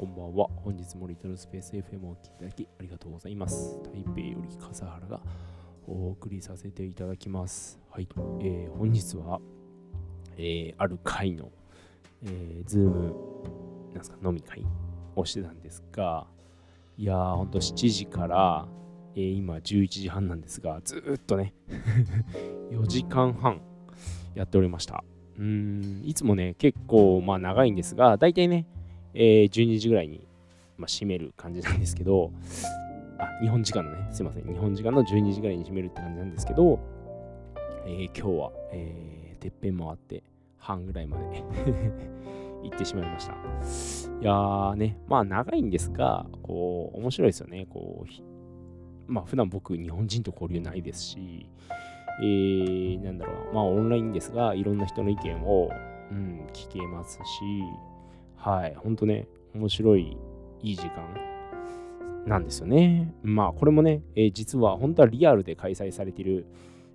こんばんは。本日もリトルスペース FM をお聴きいただきありがとうございます。台北より笠原がお送りさせていただきます。はい。えー本日は、えーある会の、えー、ズーム、なんすか、飲み会をしてたんですが、いやー、ほんと7時から、えー今11時半なんですが、ずーっとね、4時間半やっておりました。うん、いつもね、結構、まあ長いんですが、大体ね、えー12時ぐらいに、まあ、閉める感じなんですけど、あ、日本時間のね、すいません、日本時間の12時ぐらいに閉めるって感じなんですけど、えー今日は、えーてっぺん回って半ぐらいまで 行ってしまいました。いやーね、まあ長いんですが、こう、面白いですよね。こう、まあ普段僕、日本人と交流ないですし、えー、なんだろう、まあオンラインですが、いろんな人の意見を、うん、聞けますし、はい、ほんとね、面白い、いい時間なんですよね。まあこれもね、えー実は本当はリアルで開催されている、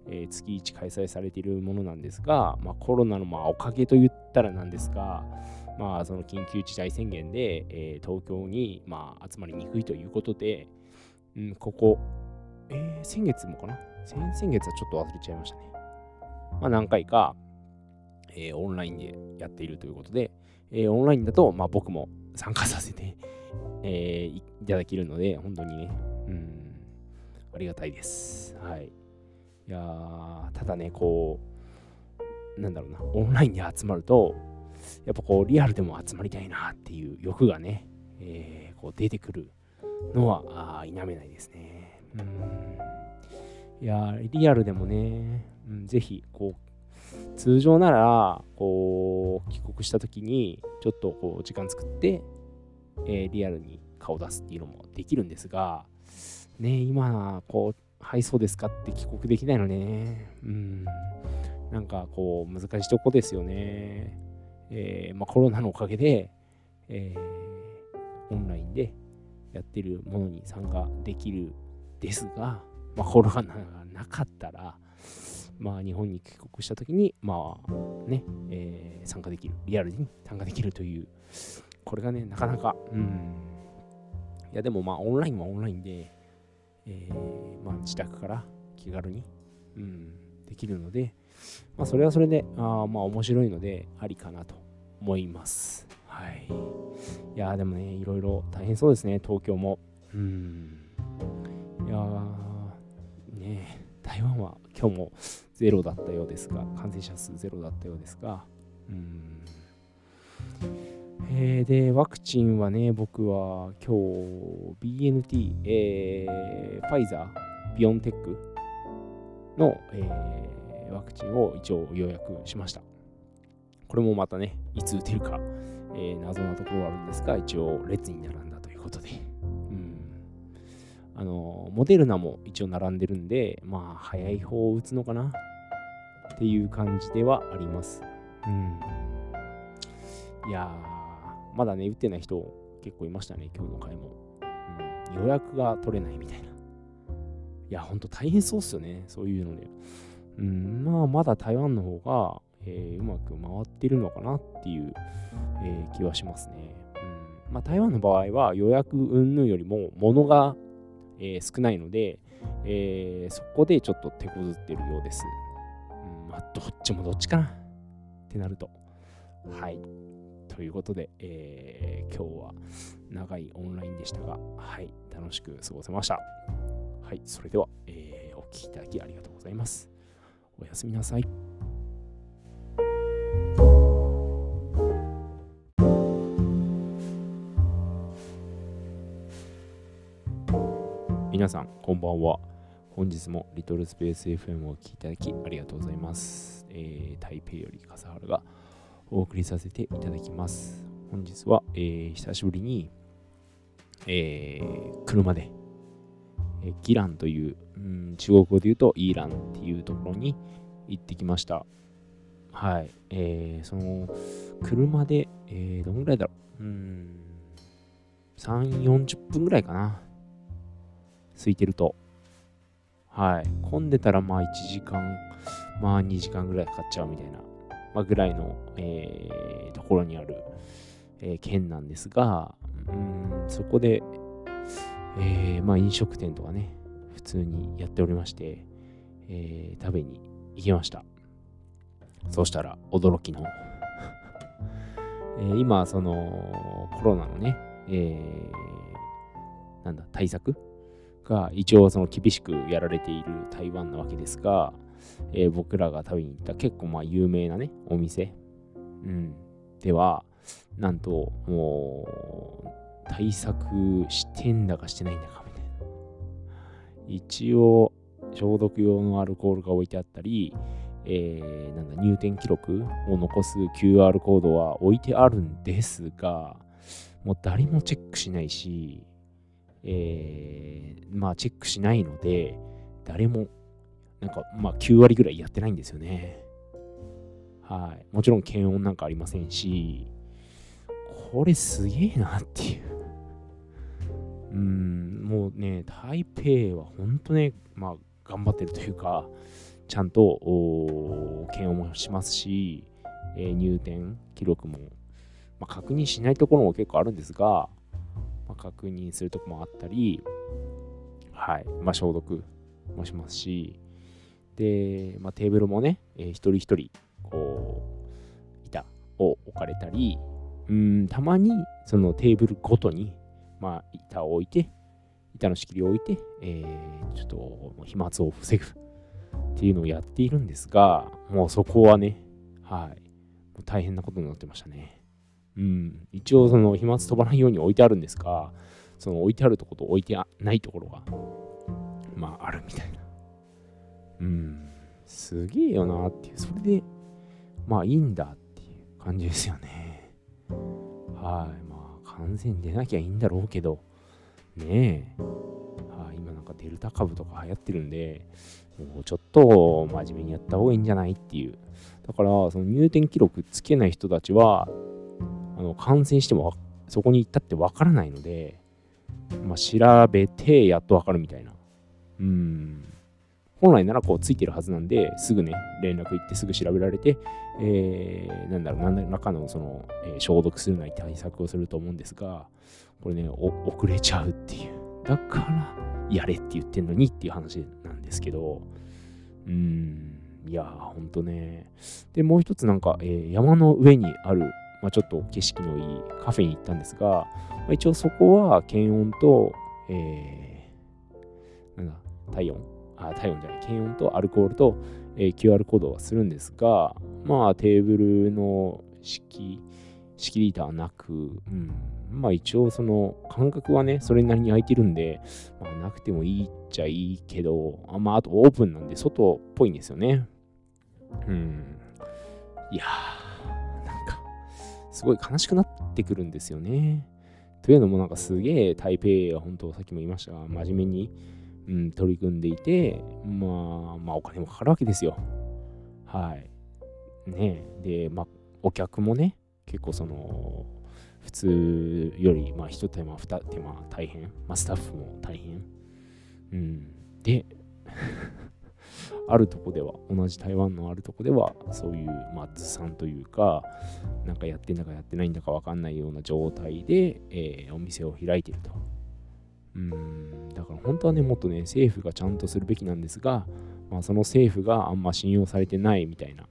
えー月1開催されているものなんですが、まあ、コロナのまあおかげと言ったらなんですが、まあ、その緊急事態宣言で、えー東京にまあ集まりにくいということで、うん、ここ、えー先月もかな？先々月はちょっと忘れちゃいましたね。まあ、何回か、えーオンラインでやっているということで、えーオンラインだと、まあ、僕も参加させて、えーいただけるので、本当にね、うん、ありがたいです。はい。いやただね、こう、なんだろうな、オンラインで集まると、やっぱこう、リアルでも集まりたいなっていう欲がね、えーこう出てくるのは、あ否めないですね。うん。いやリアルでもね、うん、ぜひ、こう、通常なら、こう、帰国した時に、ちょっとこう、時間作って、えーリアルに顔出すっていうのもできるんですが、ね、今、こう、はい、そうですかって帰国できないのね。うん。なんかこう、難しいとこですよね。えーまあ、コロナのおかげで、えーオンラインでやってるものに参加できるですが、まあ、コロナがなかったら、まあ、日本に帰国したときに、まあね、えー参加できる、リアルに参加できるという、これがね、なかなか、うん。いや、でもまあ、オンラインはオンラインで、えーまあ、自宅から気軽に、うん、できるので、まあ、それはそれで、あまあ、面白いので、ありかなと思います。はい。いや、でもね、いろいろ大変そうですね、東京も。うん。いやー、ね台湾は今日もゼロだったようですが、感染者数ゼロだったようですが、うん。えーで、ワクチンはね、僕は今日 BNT、えーファイザー、ビオンテックの、えーワクチンを一応予約しました。これもまたね、いつ打てるか、えー謎なところはあるんですが、一応列に並んだということで、あの、モデルナも一応並んでるんで、まあ、早い方を打つのかな？っていう感じではあります。うん。いやー、まだね、打ってない人結構いましたね、今日の回も。うん、予約が取れないみたいな。いや、ほんと大変そうっすよね、そういうので。うん、まあ、まだ台湾の方が、えーうまく回ってるのかなっていう、えー気はしますね。うんまあ、台湾の場合は予約云々よりも物が、えー少ないので、えーそこでちょっと手こずってるようです。うんまあ、どっちもどっちかなってなると。はい。ということで、えー今日は長いオンラインでしたが、はい、楽しく過ごせました。はい、それでは、えーお聞きいただきありがとうございます。おやすみなさい。皆さん、こんばんは。本日もリトルスペース FM をお聞きいただきありがとうございます。えー台北より笠原がお送りさせていただきます。本日は、えー久しぶりに、えー車で、えーギランという、うん、中国語で言うとイーランっていうところに行ってきました。はい。えーその、車で、えーどんぐらいだろう。うん、3、40分ぐらいかな。空いてると。はい。混んでたらまあ1時間、まあ2時間ぐらいかかっちゃうみたいな、まあ、ぐらいの、えーところにある、えー県なんですが、うん、そこで、えー、まあ飲食店とかね、普通にやっておりまして、えー、食べに行きました。そうしたら驚きの えー、今、そのコロナのね、えー、なんだ、対策が一応その厳しくやられている台湾なわけですが、えー、僕らが食べに行った結構まあ有名なね、お店、うん、では、なんともう対策してんだかしてないんだかみたいな。一応消毒用のアルコールが置いてあったり、えー、なんだ入店記録を残す QR コードは置いてあるんですが、もう誰もチェックしないし、えー、まあチェックしないので、誰も、なんかまあ9割ぐらいやってないんですよね。はい。もちろん検温なんかありませんし、これすげえなっていう。うん、もうね、台北は本当ね、まあ頑張ってるというか、ちゃんと検温もしますし、えー、入店記録も、まあ、確認しないところも結構あるんですが、まあ、確認するとこもあったり、はい、まあ、消毒もしますし、で、まあ、テーブルもね、えー、一人一人、こう、板を置かれたり、うん、たまにそのテーブルごとに、まあ、板を置いて、板の仕切りを置いて、えー、ちょっと飛沫を防ぐっていうのをやっているんですが、もうそこはね、はい、大変なことになってましたね。うん、一応その飛沫飛ばないように置いてあるんですが、その置いてあるところと置いてないところが、まああるみたいな。うん、すげえよなっていう、それで、まあいいんだっていう感じですよね。はい、まあ感染出なきゃいいんだろうけど、ねえ、はい、今なんかデルタ株とか流行ってるんで、もうちょっと真面目にやった方がいいんじゃないっていう。だから、その入店記録つけない人たちは、の感染してもそこに行ったってわからないので、まあ、調べてやっとわかるみたいな。うん。本来ならこうついてるはずなんで、すぐね、連絡行ってすぐ調べられて、えー、なんだろう、何らかのその、えー、消毒するなり対策をすると思うんですが、これね、遅れちゃうっていう。だから、やれって言ってんのにっていう話なんですけど、うん、いやー、ほんとね。で、もう一つなんか、えー、山の上にある、まあ、ちょっと景色のいいカフェに行ったんですが、まあ、一応そこは検温と、えー、なんだ、体温？あ、体温じゃない、検温とアルコールと、えー、QR コードはするんですが、まあテーブルの式、仕リーターなく、うん、まあ一応その感覚はね、それなりに空いてるんで、まあなくてもいいっちゃいいけど、あまああとオープンなんで外っぽいんですよね。うん。いやー、すごい悲しくなってくるんですよね。というのもなんかすげえ台北は本当さっきも言いましたが、真面目に、うん、取り組んでいて、まあ、まあお金もかかるわけですよ。はい。ねで、まあお客もね、結構その、普通より、まあ、一手間、二手間大変。まあ、スタッフも大変。うん。で、あるとこでは、同じ台湾のあるとこでは、そういう、まあ、ずさんというか、なんかやってんだかやってないんだかわかんないような状態で、えー、お店を開いていると。うん、だから本当はね、もっとね、政府がちゃんとするべきなんですが、まあ、その政府があんま信用されてないみたいな、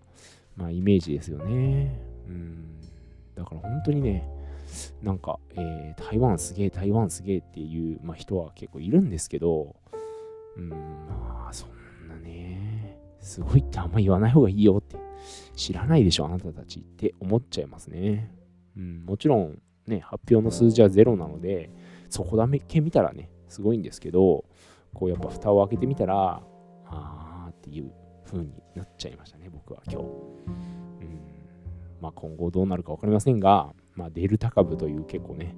まあ、イメージですよね。うん、だから本当にね、なんか、えー、台湾すげえ、台湾すげえっていう、まあ、人は結構いるんですけど、うん、まあ、そね、すごいってあんま言わない方がいいよって、知らないでしょ、あなたたちって思っちゃいますね。うん、もちろん、ね、発表の数字はゼロなので、そこだけ見たらね、すごいんですけど、こうやっぱ蓋を開けてみたら、あーっていう風になっちゃいましたね、僕は今日。うんまあ、今後どうなるか分かりませんが、まあ、デルタ株という結構ね、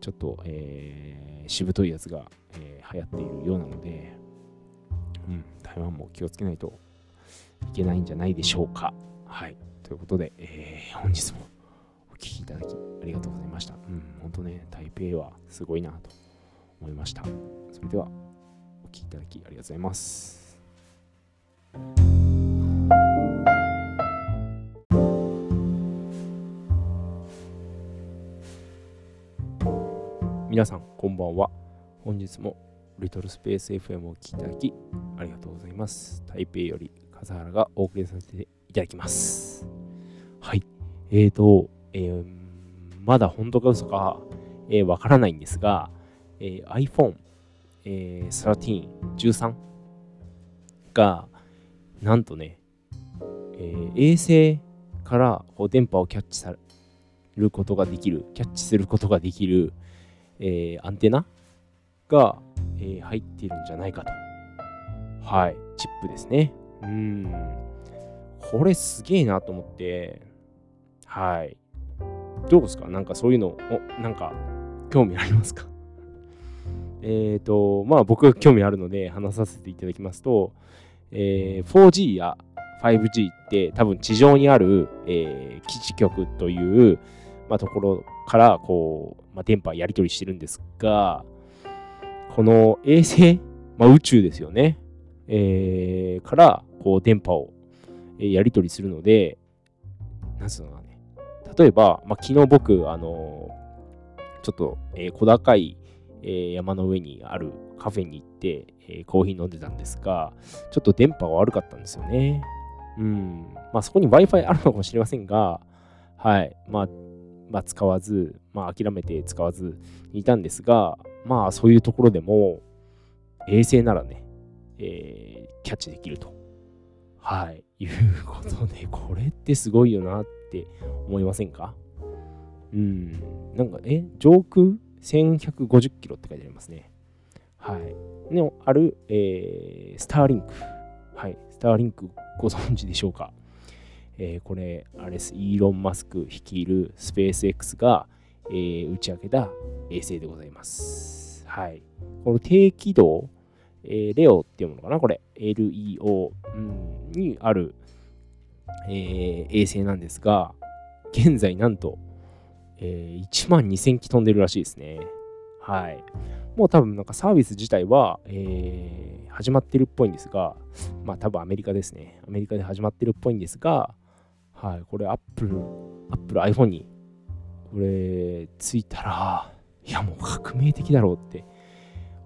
ちょっと、えー、しぶといやつが、えー、流行っているようなので、うん、台湾も気をつけないといけないんじゃないでしょうか。はい。ということで、えー、本日もお聴きいただきありがとうございました。うん、本当ね、台北はすごいなと思いました。それでは、お聴きいただきありがとうございます。皆さんこんばんは。本日もリトルスペース FM を聞いていただきありがとうございます。台北より笠原がお送りさせていただきます。はい。えーと、えーまだ本当か嘘かわ、えー、からないんですが、えー iPhone、えー13、13が、なんとね、えー衛星からこう電波をキャッチされることができる、キャッチすることができる、えーアンテナが、え入っているんじゃないかと。はい、チップですね。うん。これすげえなと思って、はい。どうですか？なんかそういうの、お、なんか興味ありますか？えっと、まあ僕が興味あるので話させていただきますと、えー 4G や 5G って多分地上にある、えー基地局という、まあ、ところからこう、まあ、電波やり取りしてるんですが、この衛星、まあ、宇宙ですよね、えーからこう電波をやり取りするので、なんつうのかね、例えば、まあ、昨日僕、あのーちょっと、えー小高い、えー山の上にあるカフェに行って、えーコーヒー飲んでたんですが、ちょっと電波が悪かったんですよね。うん。まあ、そこに Wi-Fi あるのかもしれませんが、はい。まあ、まあ、使わず、まあ、諦めて使わずにいたんですが、まあ、そういうところでも、衛星ならね、えーキャッチできると。はい。いうことで、これってすごいよなって思いませんか？うん。なんか、え、上空1150キロって書いてありますね。はい。のある、えースターリンク。はい。スターリンクご存知でしょうか？えーこれ、あれです。イーロン・マスク率いるスペース X が、えー打ち上げた衛星でございます。はい。この低軌道、えーレオっていうものかなこれ。LEO、うん、にある、えー衛星なんですが、現在なんと、えー1万2000機飛んでるらしいですね。はい。もう多分なんかサービス自体は、えー始まってるっぽいんですが、まあ多分アメリカですね。アメリカで始まってるっぽいんですが、はい、これ Apple、Apple iPhone にこれついたら、いやもう革命的だろうって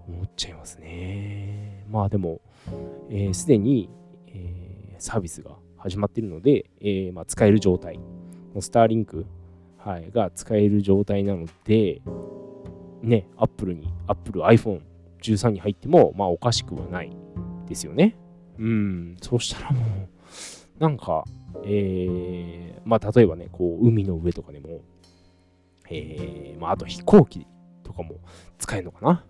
思っちゃいますね。まあでも、す、えーに、えーサービスが始まっているので、えーまあ、使える状態、スターリンク、はい、が使える状態なので、ね、Apple に、Apple iPhone 13に入っても、まあおかしくはないですよね。うん、そうしたらもう、なんか、えーまあ例えばね、こう、海の上とかでも、えーまああと飛行機とかも使えるのかな？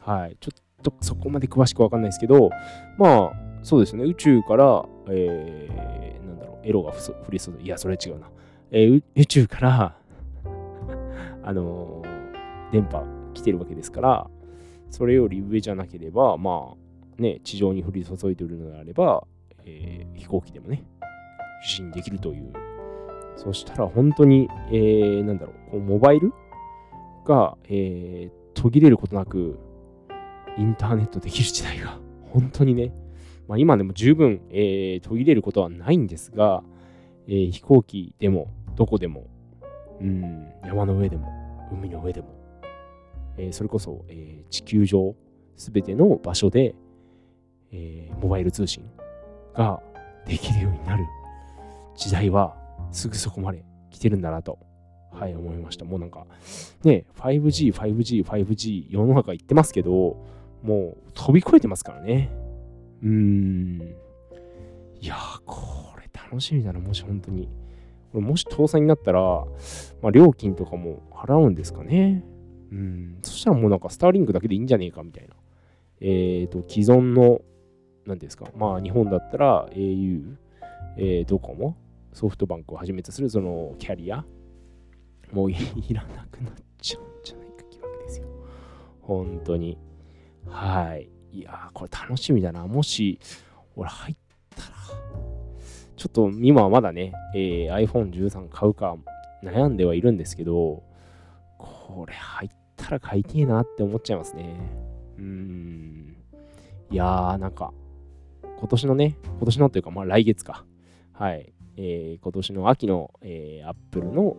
はい、ちょっとそこまで詳しくわかんないですけど、まあ、そうですね、宇宙から、えーなんだろう、エロが降り注ぐ、いや、それは違うな。えー宇宙から、あのー電波来てるわけですから、それより上じゃなければ、まあ、ね、地上に降り注いでいるのであれば、えー飛行機でもね、受信できるという。そしたら本当に、えーなんだろう、こうモバイルが、えー途切れることなく、インターネットできる時代が、本当にね、まあ、今でも十分、えー途切れることはないんですが、えー飛行機でも、どこでも、うん、山の上でも、海の上でも、えーそれこそ、えー地球上すべての場所で、えーモバイル通信ができるようになる時代はすぐそこまで来てるんだなと、はい、思いました。もうなんか、ね、5G、5G、5G、世の中言ってますけど、もう飛び越えてますからね。うーん。いやー、これ楽しみだな、もし本当に。これもし搭載になったら、まあ、料金とかも払うんですかね。うん。そしたらもうなんかスターリンクだけでいいんじゃねえかみたいな。えっ、と、既存の、何ですか、まあ日本だったら au、えードコモ、ソフトバンクをはじめとするそのキャリア、もういらなくなっちゃうんじゃないか疑惑ですよ。本当に。はい。いやー、これ楽しみだな。もし、俺入ったら、ちょっと今はまだね、えー iPhone13 買うか悩んではいるんですけど、これ入ったら買いてえなって思っちゃいますね。うーん。いやー、なんか、今年のね、今年のというか、まあ来月か。はい。えー今年の秋の、えー、Apple の、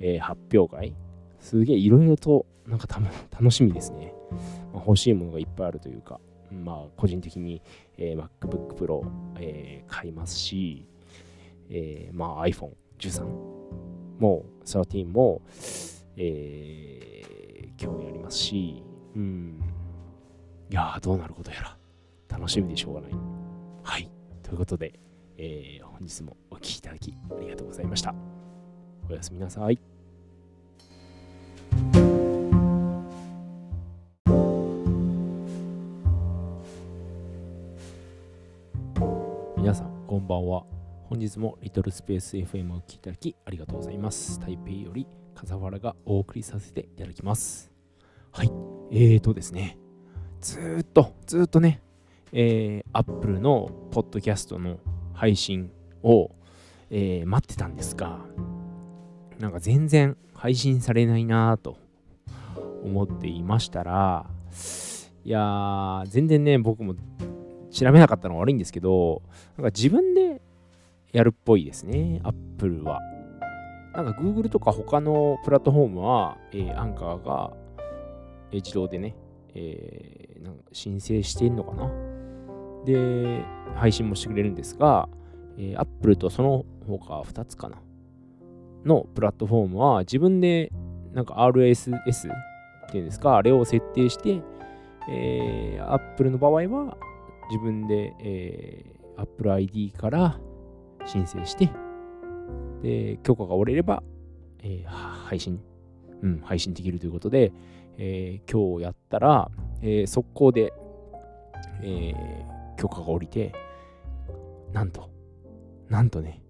えー発表会、すげえいろいろとなんか 楽しみですね。まあ、欲しいものがいっぱいあるというか、まあ、個人的に、えー、MacBook Pro、えー、買いますし、えー、まあ、iPhone13 も13も、えー、興味ありますし、うん。いや、どうなることやら、楽しみでしょうがない。はい。ということで、えー、本日もお聴きいただきありがとうございました。おやすみなさい。皆さん、こんばんは。本日もリトルスペース FM を聴きいただきありがとうございます。台北より笠原がお送りさせていただきます。はい。えーとですね、ずっと、ずっとね、えー、Apple のポッドキャストの配信を、えー、待ってたんですが、なんか全然配信されないなぁと思っていましたら、いやー、全然ね、僕も調べなかったのが悪いんですけど、なんか自分でやるっぽいですね、Apple は。なんか Google とか他のプラットフォームは、えー、アンカーが、えー、自動でね、えー、なんか申請してんのかなで、配信もしてくれるんですが、えー、Apple とその他2つかなのプラットフォームは自分でなんか RSS っていうんですか、あれを設定して、えー、Apple の場合は自分で、えー、Apple ID から申請して、で、許可が下りれば、えー、配信、うん、配信できるということで、えー、今日やったら、えー、速攻で、えー、許可が下りて、なんと、なんとね、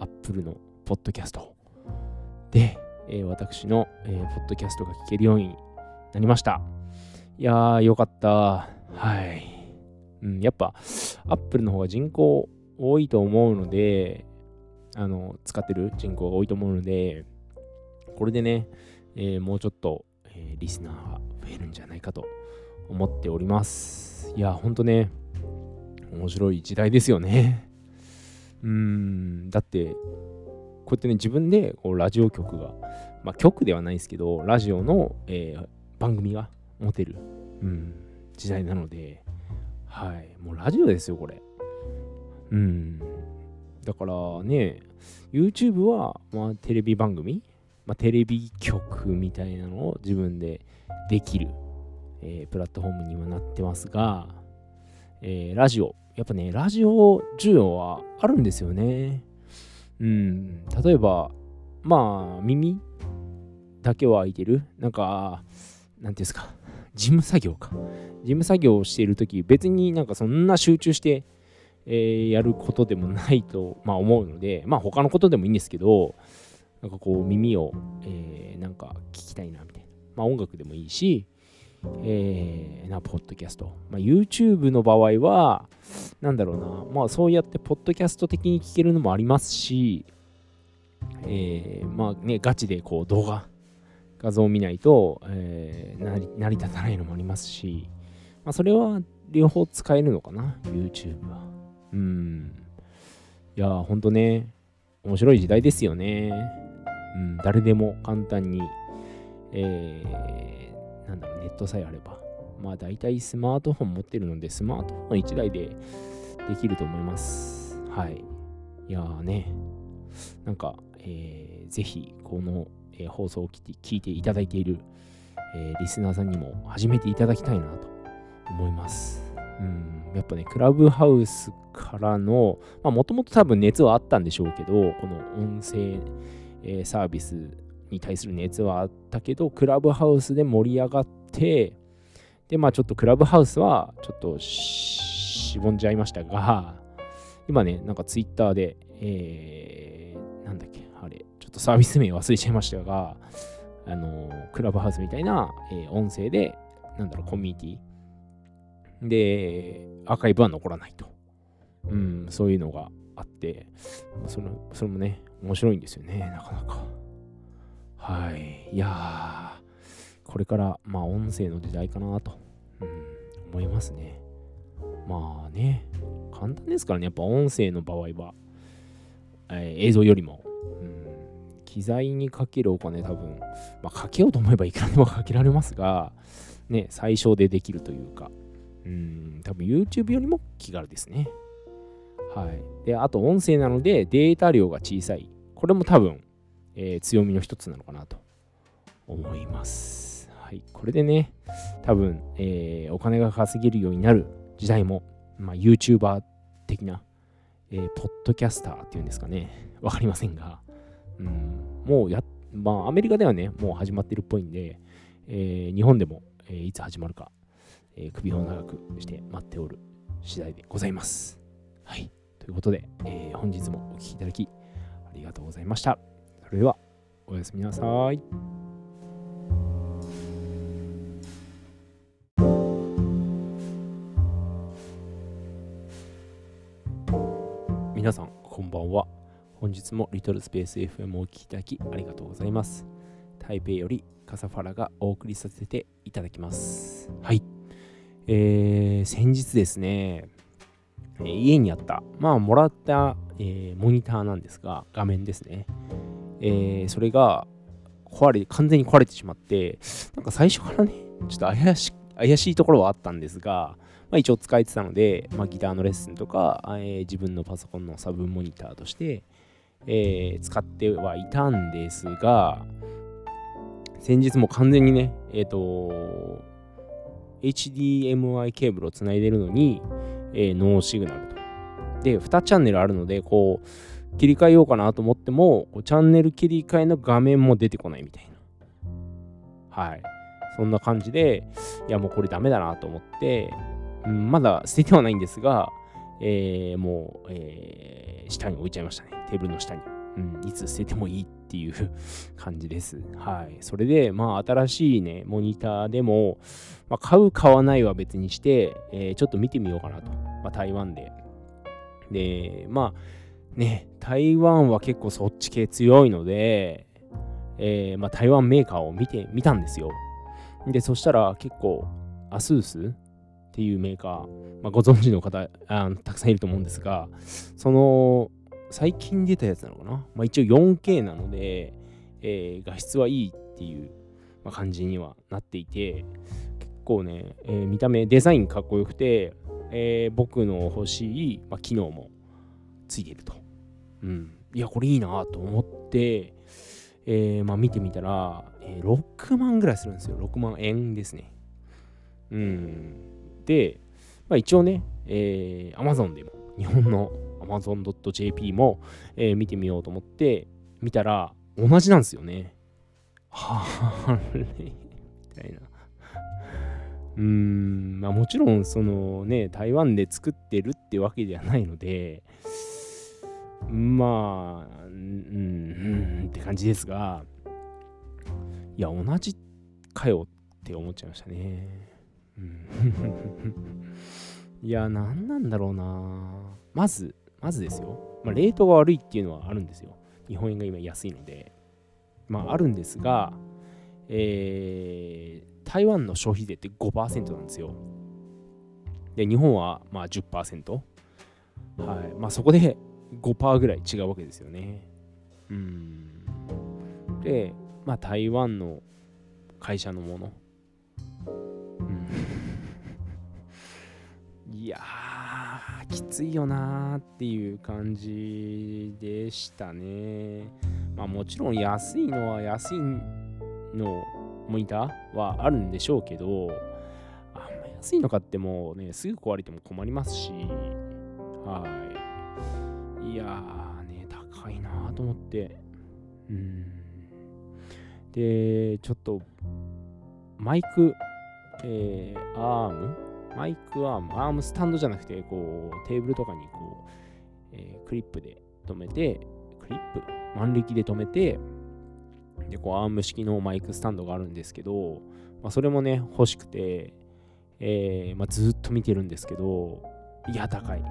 Apple のポッドキャストで、えー、私の、えー、ポッドキャストが聞けるようになりました。いやー、よかった。はい。うん、やっぱ、Apple の方が人口多いと思うので、あの、使ってる人口が多いと思うので、これでね、えー、もうちょっと、えー、リスナーが増えるんじゃないかと思っております。いや、ほんとね、面白い時代ですよね。うーん、だって、こうやってね、自分でこうラジオ局が、まあ局ではないですけど、ラジオの、えー、番組が持てる、うん、時代なので、はい、もうラジオですよ、これ。うん。だからね、YouTube は、まあ、テレビ番組、まあ、テレビ局みたいなのを自分でできる、えー、プラットフォームにはなってますが、えー、ラジオ。やっぱね、ラジオ需要はあるんですよね。うん。例えば、まあ、耳だけは開いてる。なんか、なんていうんですか。事務作業か。事務作業をしているとき、別になんかそんな集中して、えー、やることでもないと、まあ、思うので、まあ他のことでもいいんですけど、なんかこう耳を、えー、なんか聞きたいなみたいな。まあ音楽でもいいし、えー、な、ポッドキャスト。まあ YouTube の場合は、なんだろうな、まあそうやってポッドキャスト的に聞けるのもありますし、えー、まあね、ガチでこう動画、画像を見ないと、えー、成り立たないのもありますし、まあそれは両方使えるのかな、YouTube は。うん。いや、ほんとね、面白い時代ですよね。うん、誰でも簡単に、えー、なんだろう、ネットさえあれば。まあ大体スマートフォン持ってるので、スマートフォン1台でできると思います。はい。いやーね、なんか、えー、ぜひこの、えー、放送を聞いていただいている、えー、リスナーさんにも始めていただきたいなと思います。うん、やっぱね、クラブハウスからの、まあもともと多分熱はあったんでしょうけど、この音声、えー、サービスに対する熱はあったけど、クラブハウスで盛り上がって、で、まあちょっとクラブハウスはちょっとしぼんじゃいましたが、今ね、なんかツイッターで、えー、なんだっけ、あれ、ちょっとサービス名忘れちゃいましたが、あの、クラブハウスみたいな、えー、音声で、なんだろう、コミュニティ、で、アーカイブは残らないと。うん、そういうのがあって、そのそれもね、面白いんですよね、なかなか。はい。いやー、これから、まあ、音声の時代かなと、うん、思いますね。まあね、簡単ですからね、やっぱ音声の場合は、えー、映像よりも、うん、機材にかけるお金多分、まあ、かけようと思えばいくらでも かけられますが、ね、最小でできるというか、うん、多分 YouTube よりも気軽ですね。はい。で、あと音声なのでデータ量が小さい。これも多分、えー、強みの一つなのかなと思います。はい。これでね、多分、えー、お金が稼げるようになる時代も、まあ、YouTuber 的な、えー、ポッドキャスターっていうんですかね。わかりませんが、うん、もうや、まあ、アメリカではね、もう始まってるっぽいんで、えー、日本でも、えー、いつ始まるか、えー、首を長くして待っておる次第でございます。はい。ということで、えー、本日もお聴きいただきありがとうございました。それでは、おやすみなさい。皆さん、こんばんは。本日もリトルスペース FM をお聴きいただきありがとうございます。台北よりカサファラがお送りさせていただきます。はい。えー、先日ですね、えー、家にあった、まあ、もらった、えー、モニターなんですが、画面ですね。えー、それが壊れ、完全に壊れてしまって、なんか最初からね、ちょっと怪し怪しいところはあったんですが、まあ、一応使えてたので、まあ、ギターのレッスンとか、えー、自分のパソコンのサブモニターとして、えー、使ってはいたんですが、先日も完全にね、えっ、ー、と、HDMI ケーブルをつないでるのに、えー、ノーシグナルと。で、2チャンネルあるので、こう、切り替えようかなと思っても、こうチャンネル切り替えの画面も出てこないみたいな。はい。そんな感じで、いや、もうこれダメだなと思って、うん、まだ捨ててはないんですが、えー、もう、えー、下に置いちゃいましたね。テーブルの下に。うん、いつ捨ててもいいっていう感じです。はい。それで、まあ、新しいね、モニターでも、まあ、買う、買わないは別にして、えー、ちょっと見てみようかなと。まあ、台湾で。で、まあ、ね、台湾は結構そっち系強いので、えー、まあ、台湾メーカーを見てみたんですよ。で、そしたら結構、アスースっていうメーカー、まあ、ご存知の方あたくさんいると思うんですが、その最近出たやつなのかな、まあ、一応 4K なので、えー、画質はいいっていう、感じにはなっていて、結構ね、えー、見た目、デザインかっこよくて、えー、僕の欲しい、まあ、機能もついてると。うん。いや、これいいなと思って、えー、まあ、見てみたら、えー、6万ぐらいするんですよ。6万円ですね。うん。で、まあ、一応ね、えー、Amazon でも、日本の Amazon.jp も、えー、見てみようと思って見たら同じなんですよね。はあれみたいな。うーん、まあもちろんそのね、台湾で作ってるってわけではないので、まあ、うん、うんって感じですが、いや、同じかよって思っちゃいましたね。うん、いや、何なんだろうな。まず、まずですよ、まあ、レートが悪いっていうのはあるんですよ。日本円が今安いので。まあ、あるんですが、えー、台湾の消費税って5%なんですよ。で、日本はまあ10%。はい。まあ、そこで5%ぐらい違うわけですよね。うん。で、まあ、台湾の会社のもの。うん。いやー、きついよなーっていう感じでしたね。まあもちろん安いのは安いのモニターはあるんでしょうけど、あんま安いの買ってもね、すぐ壊れても困りますし、はい。いやーね、高いなーと思って。うん。で、ちょっと、マイク、えー、アーム？マイクアーム、アームスタンドじゃなくて、こう、テーブルとかにこう、えー、クリップで止めて、クリップ、万力で止めて、で、こう、アーム式のマイクスタンドがあるんですけど、まあ、それもね、欲しくて、えー、まあ、ずっと見てるんですけど、いや、高い。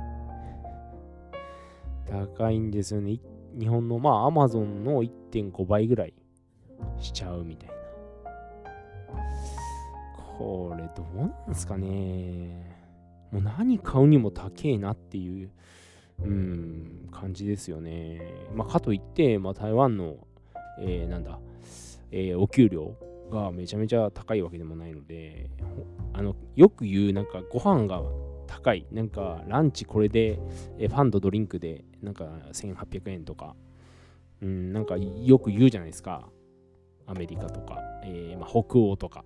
高いんですよね。日本の、まあ、アマゾンの1.5倍ぐらいしちゃうみたいな。これどうなんですかね。もう何買うにも高えなっていう、うん、感じですよね。まあ、かといって、まあ、台湾の、えー、なんだ、えー、お給料がめちゃめちゃ高いわけでもないので、あのよく言う、なんかご飯が高い、なんかランチこれで、えー、パンとドリンクでなんか1800円とか、うん、なんかよく言うじゃないですか。アメリカとか、えーまあ、北欧とか。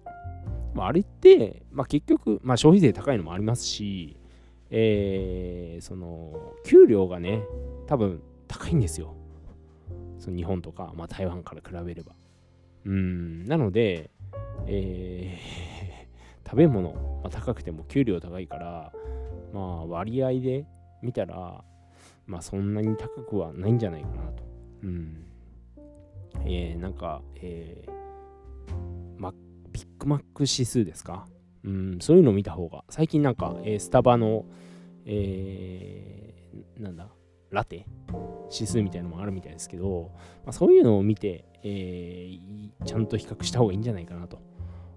まあ、あれって、まあ、結局、まあ、消費税高いのもありますし、えー、その給料がね、多分高いんですよ。その日本とか、まあ、台湾から比べれば。うん、なので、えー、食べ物、まあ、高くても給料高いから、まあ、割合で見たら、まあ、そんなに高くはないんじゃないかなと。うん。えー、なんか、えー、ま、ビッグマック指数ですか？うん、そういうのを見た方が、最近なんか、えー、スタバの、えー、なんだ、ラテ？指数みたいなのもあるみたいですけど、まあ、そういうのを見て、えー、ちゃんと比較した方がいいんじゃないかなと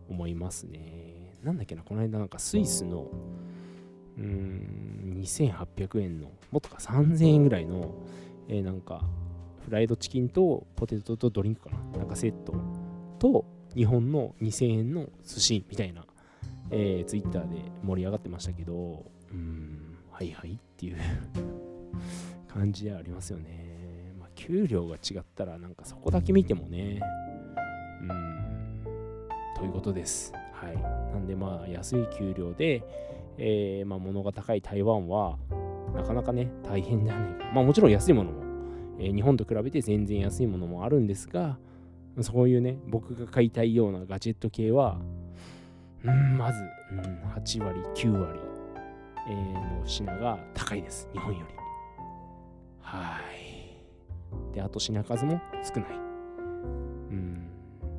思いますね。なんだっけな、この間なんかスイスの、うーん、2800円の、もっとか3000円ぐらいの、えー、なんか、フライドチキンとポテトとドリンクかな、なんかセットと、日本の2000円の寿司みたいな、えー、ツイッターで盛り上がってましたけど、うーん、はいはいっていう 感じでありますよね。まあ、給料が違ったら、なんかそこだけ見てもね、うん、ということです。はい。なんで、まあ、安い給料で、えー、まあ、物が高い台湾は、なかなかね、大変じゃねえか。まあ、もちろん安いものも、えー、日本と比べて全然安いものもあるんですが、そういうね、僕が買いたいようなガジェット系は、ん、まず、うん、8割、9割、えー、の品が高いです、日本より。はい。で、あと品数も少ない。うん。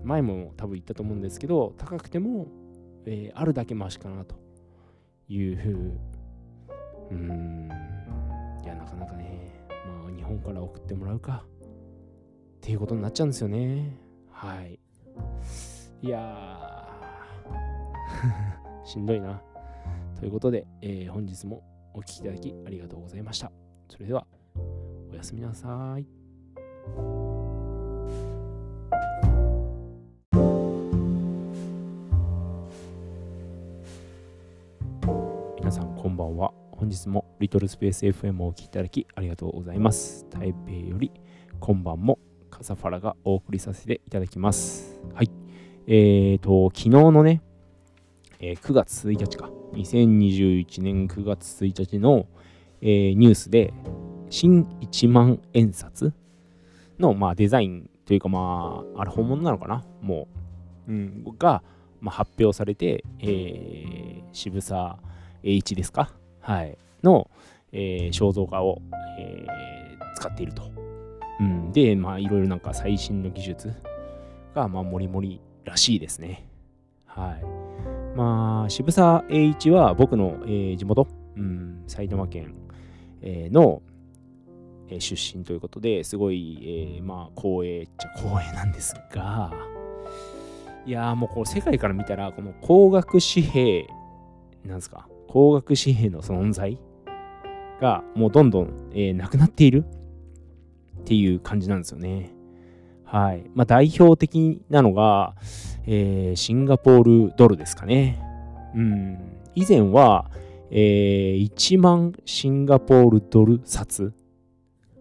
前も多分言ったと思うんですけど、高くても、えー、あるだけマシかなというふう。うん。いや、なかなかね、まあ、日本から送ってもらうか。っていうことになっちゃうんですよね。はい。いや しんどいな。ということで、えー、本日もお聴きいただきありがとうございました。それでは、おやすみなさい。さんこんばんは。本日もリトルスペース FM をお聴きいただきありがとうございます。台北より今晩もカサファラがお送りさせていただきます。はい。えーと、昨日のね、えー、9月1日か、2021年9月1日の、えー、ニュースで、新一万円札の、まあ、デザインというか、まあ、あれ本物なのかな？もう、うん、が、まあ、発表されて、えー、渋沢栄一ですか？はい。の、えー、肖像画を、えー、使っていると。うん、で、まあ、いろいろなんか最新の技術が、まあ、もりもりらしいですね。はい。まあ、渋沢栄一は僕の、えー、地元、うん、埼玉県、えー、の、えー、出身ということですごい、えー、まあ光栄っちゃ光栄なんですがいやーもうこう世界から見たらこの高額紙幣なんですか？高額紙幣の存在がもうどんどん、えー、なくなっているっていう感じなんですよね。はい。まあ代表的なのが、えー、シンガポールドルですかね。うん。以前は、えー、1万シンガポールドル札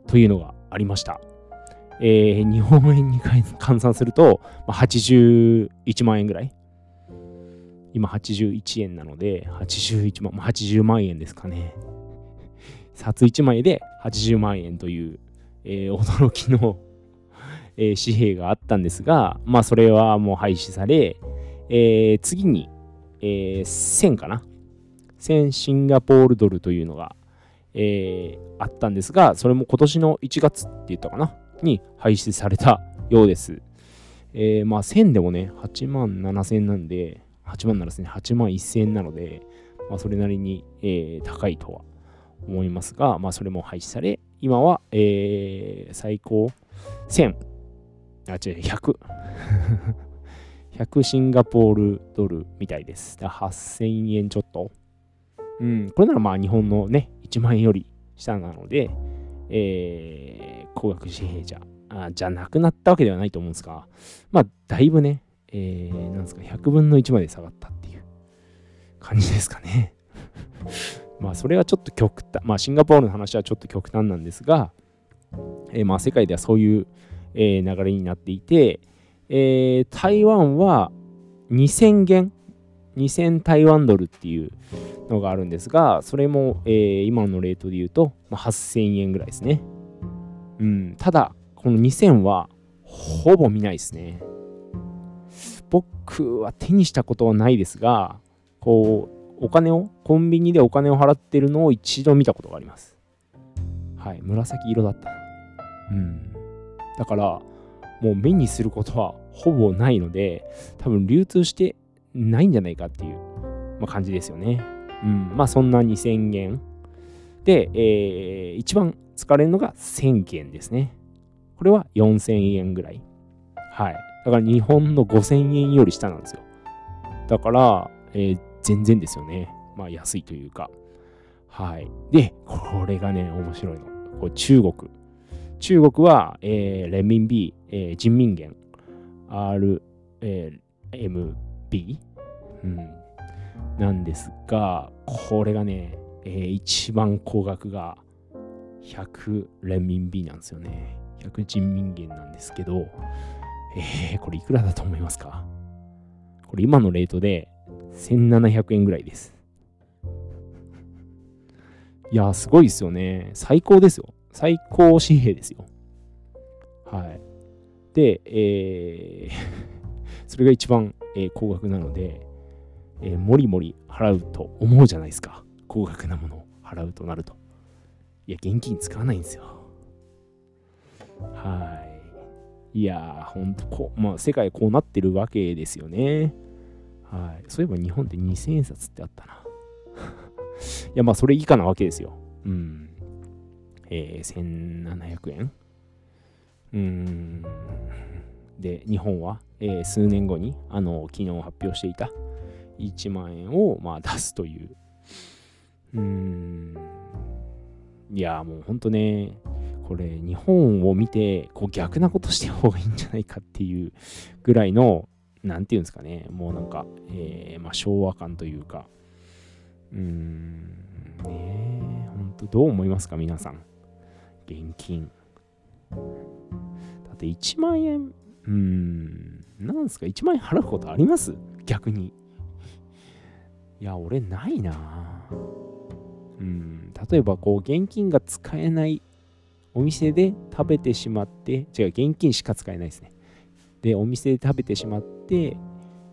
というのがありました。えー、日本円に換算すると、まあ、81万円ぐらい。今81円なので、81万、まあ、80万円ですかね。札1枚で80万円という、えー、驚きの えー、紙幣があったんですが、まあそれはもう廃止され、えー、次に、えー、1000かな ?1000 シンガポールドルというのが、えー、あったんですが、それも今年の1月って言ったかな？に廃止されたようです。えー、まあ1000でもね、8万7000なんで、8万7000、8万1000円なので、まあそれなりに、えー、高いとは思いますが、まあそれも廃止され、今は、えー、最高1000、あ、違う、100。100シンガポールドルみたいです。8000円ちょっと。うん、これならまあ日本のね、1万円より下なので、えー、高額紙幣じゃあじゃなくなったわけではないと思うんですが、まあ、だいぶね、えー、なんですか、100分の1まで下がったっていう感じですかね。まあ、それはちょっと極端、まあ、シンガポールの話はちょっと極端なんですが、えー、まあ、世界ではそういう、えー、流れになっていて、えー、台湾は2000元、2000台湾ドルっていうのがあるんですが、それも、えー、今のレートで言うと、まあ、8000円ぐらいですね。うん、ただ、この2000はほぼ見ないですね。僕は手にしたことはないですが、こう、お金を、コンビニでお金を払ってるのを一度見たことがあります。はい、紫色だった。うん。だから、もう目にすることはほぼないので、多分流通してないんじゃないかっていう、感じですよね。うん、まあそんな2000元。で、えー、一番使われるのが1000件ですね。これは4000円ぐらい。はい。だから日本の5000円より下なんですよ。だから、えー、全然ですよね。まあ安いというか。はい。で、これがね、面白いの。こ中国。中国は、えー、レミンビ、えー、人民元、RMB、えー、うん、なんですが、これがね、えー、一番高額が100レミンビなんですよね。100人民元なんですけど、えー、これいくらだと思いますか？これ今のレートで1700円ぐらいです。いや、すごいですよね。最高ですよ。最高紙幣ですよ。はい。で、えー それが一番、えー、高額なので、えー、もりもり払うと思うじゃないですか。高額なものを払うとなると。いや、現金使わないんですよ。はい。いやー、ほんとこう、まあ、世界こうなってるわけですよね。はい。そういえば日本って2000円札ってあったな。いや、まあ、それ以下なわけですよ。うん。えー、1700円うーん。で、日本は、えー、数年後に、あの、昨日発表していた1万円を、まあ、出すという。うーん。いや、もうほんとね、これ、日本を見て、こう逆なことして方がいいんじゃないかっていうぐらいの、なんていうんですかね、もうなんか、えー、まあ、昭和感というか、うーん、ねえ、ほんとどう思いますか、皆さん。現金。だって1万円、うーん、なんですか、1万円払うことあります？逆に。いや、俺ないな。うん、例えばこう、現金が使えないお店で食べてしまって、違う、現金しか使えないですね。で、お店で食べてしまって、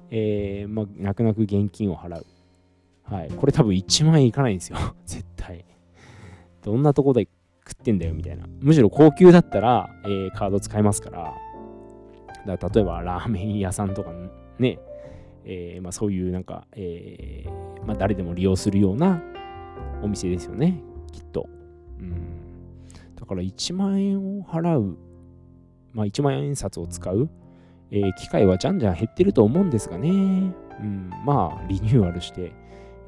えー、まあ、泣く泣く現金を払う。はい。これ多分1万円いかないんですよ。絶対。どんなとこで食ってんだよ、みたいな。むしろ高級だったら、えー、カード使えますから。だから例えば、ラーメン屋さんとかね、えー、まあ、そういうなんか、えー、まあ、誰でも利用するようなお店ですよね、きっと。うんから1万円を払う、まあ、1万円札を使う、えー、機会はじゃんじゃん減ってると思うんですがね、うん、まあリニューアルして、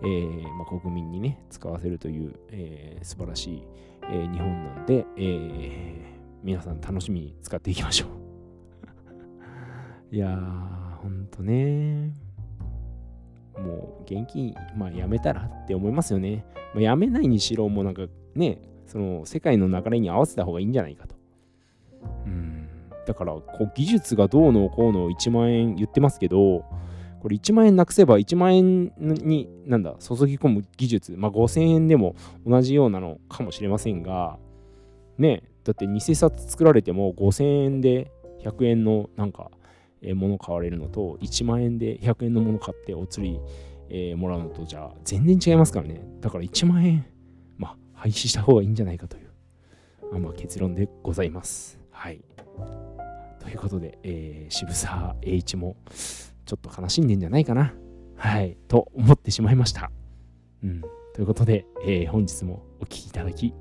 えーまあ、国民にね使わせるという、えー、素晴らしい、えー、日本なんで、え、皆さん楽しみに使っていきましょう。いやーほんとね。もう現金、まあ、やめたらって思いますよね。まあ、やめないにしろ、もうなんかね、その世界の流れに合わせた方がいいんじゃないかと。うん。だから、こう技術がどうのこうの1万円言ってますけど、これ1万円なくせば1万円に、なんだ、注ぎ込む技術、まあ5000円でも同じようなのかもしれませんが、ね、だって偽札作られても5000円で100円のなんか、えー、物買われるのと、1万円で100円のもの買ってお釣り、えー、もらうのとじゃあ全然違いますからね。だから1万円廃止した方がいいんじゃないかという、あまあ、結論でございます。はい。ということで、えー、渋沢栄一もちょっと悲しんでんじゃないかな。はい。と思ってしまいました。うん。ということで、えー、本日もお聴きいただき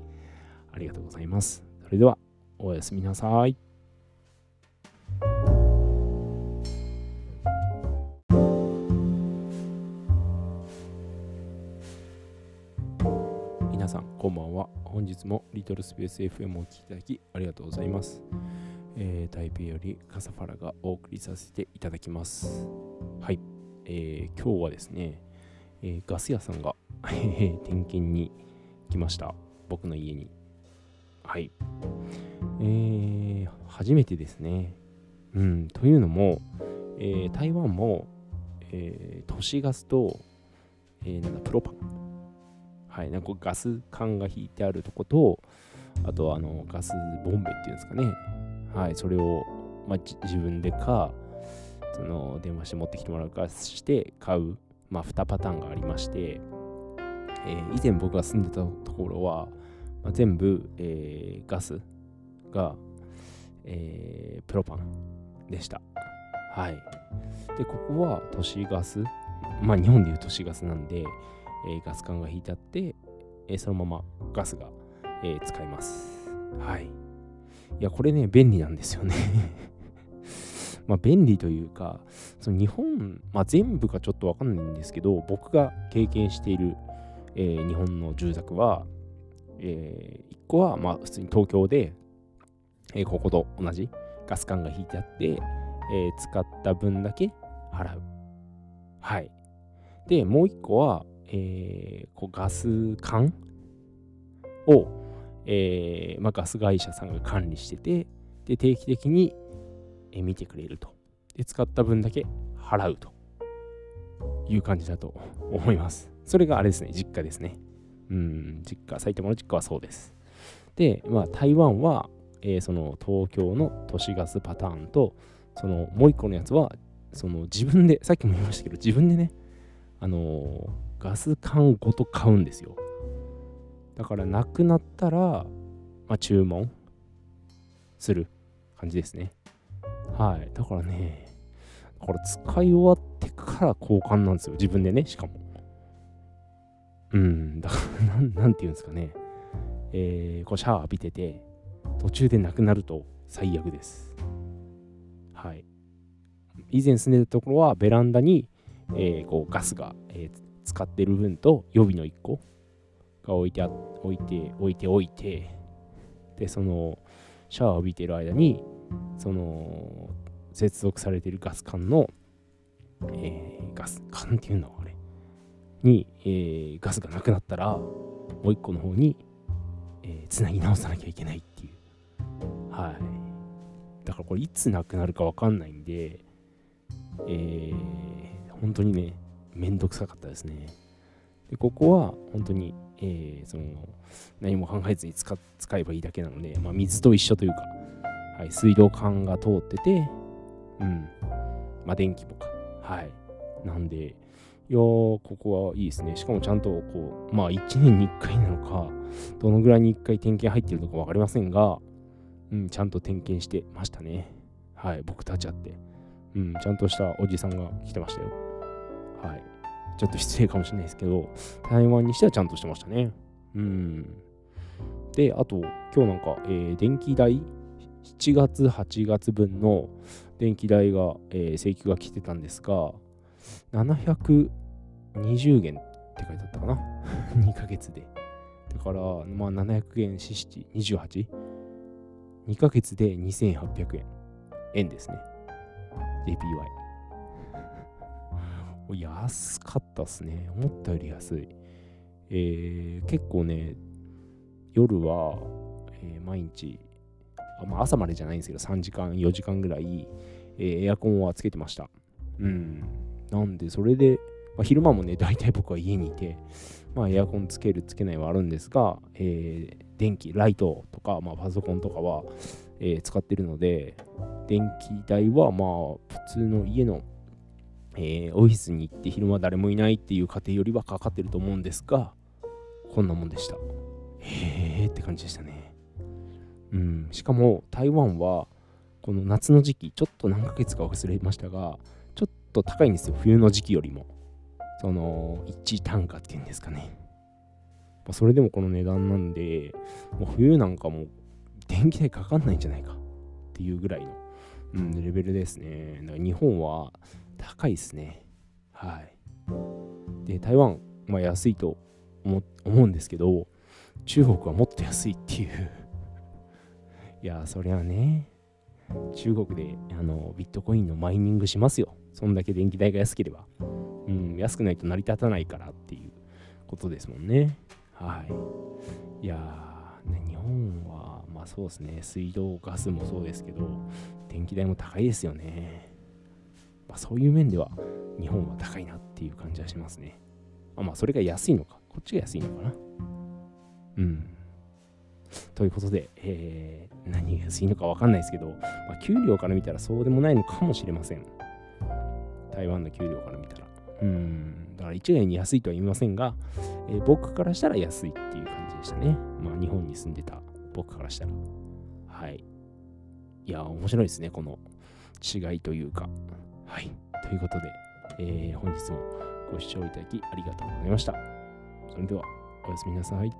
ありがとうございます。それでは、おやすみなさい。こんばんは。本日もリトルスペース FM をお聴きいただきありがとうございます。えー、台北よりカサファラがお送りさせていただきます。はい、えー、今日はですね、えー、ガス屋さんが 点検に来ました。僕の家に。はい。えー、初めてですね。うん、というのも、えー、台湾も、えー、都市ガスと、えー、なんだ、プロパン。はい、なんかガス管が引いてあるとこと、あとあのガスボンベっていうんですかね。はい、それを、まあ、自分でか、その電話して持ってきてもらうかして買う、まあ、2パターンがありまして、えー、以前僕が住んでたところは、まあ、全部、えー、ガスが、えー、プロパンでした。はい。で、ここは都市ガス、まあ日本でいう都市ガスなんで、え、ガス管が引いてあって、え、そのままガスが、え、使えます。はい。いや、これね、便利なんですよね まあ便利というか、その日本、まあ全部かちょっとわかんないんですけど、僕が経験している、えー、日本の住宅は、えー、1個はまあ普通に東京で、えー、ここと同じガス管が引いてあって、えー、使った分だけ払う。はい。で、もう1個は、えー、こうガス管を、えーまあ、ガス会社さんが管理してて、で、定期的に、えー、見てくれると。で、使った分だけ払うという感じだと思います。それがあれですね、実家ですね。うん、実家、埼玉の実家はそうです。で、まあ、台湾は、えー、その東京の都市ガスパターンと、そのもう一個のやつは、その自分で、さっきも言いましたけど、自分でね、あのー、ガス管ごと買うんですよ。だから、なくなったら、まあ、注文する感じですね。はい。だからね、これ使い終わってから交換なんですよ。自分でね、しかも。うん、だからな、なんていうんですかね。えー、こうシャワー浴びてて、途中でなくなると最悪です。はい。以前住んでたところはベランダに、えー、こうガスが、えー、使ってる分と予備の1個が置いてあ置いて置いておいてでそのシャワーを浴びてる間にその接続されてるガス管の、えー、ガス管っていうのあれに、えー、ガスがなくなったらもう1個の方にえー、つなぎ直さなきゃいけないっていう。はい。だからこれいつなくなるかわかんないんで、えー、本当にね、めんどくさかったですね。で、ここは本当に、えー、その、何も考えずに使えばいいだけなので、まあ、水と一緒というか、はい、水道管が通ってて、うん、まあ、電気もか。はい。なんで、いやここはいいですね。しかもちゃんとこう、まあ1年に1回なのか、どのぐらいに1回点検入ってるのか分かりませんが、うん、ちゃんと点検してましたね。はい、僕たちあって。うん、ちゃんとしたおじさんが来てましたよ。はい。ちょっと失礼かもしれないですけど、台湾にしてはちゃんとしてましたね。うん。で、あと、今日なんか、えー、電気代、7月、8月分の電気代が、えー、請求が来てたんですが、720元って書いてあったかな ?2 ヶ月で。だから、まあ700元四七28。2ヶ月で2800円。円ですね。JPY。安かったっすね。思ったより安い。えー、結構ね、夜は、えー、毎日、あまあ、朝までじゃないんですけど、3時間、4時間ぐらい、えー、エアコンはつけてました。うん。なんで、それで、まあ、昼間もね、大体僕は家にいて、まあ、エアコンつける、つけないはあるんですが、えー、電気、ライトとか、まあ、パソコンとかは、えー、使ってるので、電気代は、まあ、普通の家の、えー、オフィスに行って昼間誰もいないっていう家庭よりはかかってると思うんですが、こんなもんでした。へーって感じでしたね。うん、しかも台湾はこの夏の時期、ちょっと何ヶ月か忘れましたが、ちょっと高いんですよ、冬の時期よりも。その、1単価っていうんですかね。まあ、それでもこの値段なんで、もう冬なんかも電気代かかんないんじゃないかっていうぐらいの、うん、レベルですね。だから日本は高いですね。はい。で、台湾、まあ、安いと思思うんですけど、中国はもっと安いっていういや、そりゃね、中国であのビットコインのマイニングしますよ。そんだけ電気代が安ければ。うん、安くないと成り立たないからっていうことですもんね。はい。いやー、ね、日本は、まあそうですね、水道、ガスもそうですけど、電気代も高いですよね。まあ、そういう面では、日本は高いなっていう感じはしますね。あまあ、それが安いのか。こっちが安いのかな。うん。ということで、えー、何が安いのか分かんないですけど、まあ、給料から見たらそうでもないのかもしれません。台湾の給料から見たら。うん。だから一概に安いとは言いませんが、えー、僕からしたら安いっていう感じでしたね。まあ、日本に住んでた僕からしたら。はい。いや、面白いですね、この違いというか。はい。ということで、えー、本日もご視聴いただきありがとうございました。それでは、おやすみなさい。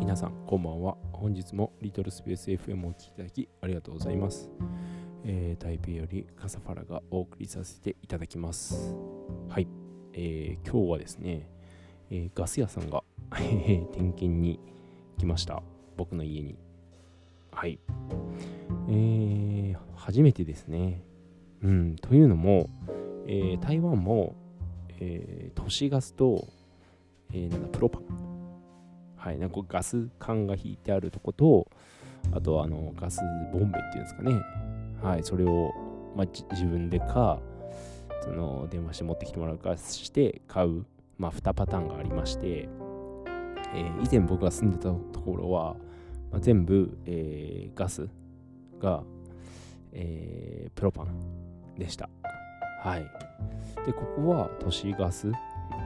皆さん、こんばんは。本日もリトルスペース FM をお聴きいただきありがとうございます。えー、台北よりカサファラがお送りさせていただきます。はい。えー、今日はですね、えー、ガス屋さんが 点検に来ました。僕の家に。はい。えー、初めてですね。うん、というのも、えー、台湾も、えー、都市ガスと、えー、なんだ、プロパン。はい、なんかガス管が引いてあるとこと、あとあのガスボンベっていうんですかね。はい、それを、まあ、自分でか、その電話して持ってきてもらうかして買う、まあ、2パターンがありまして、えー、以前僕が住んでたところは、まあ、全部、えー、ガスが、えー、プロパンでした。はい。で、ここは都市ガス。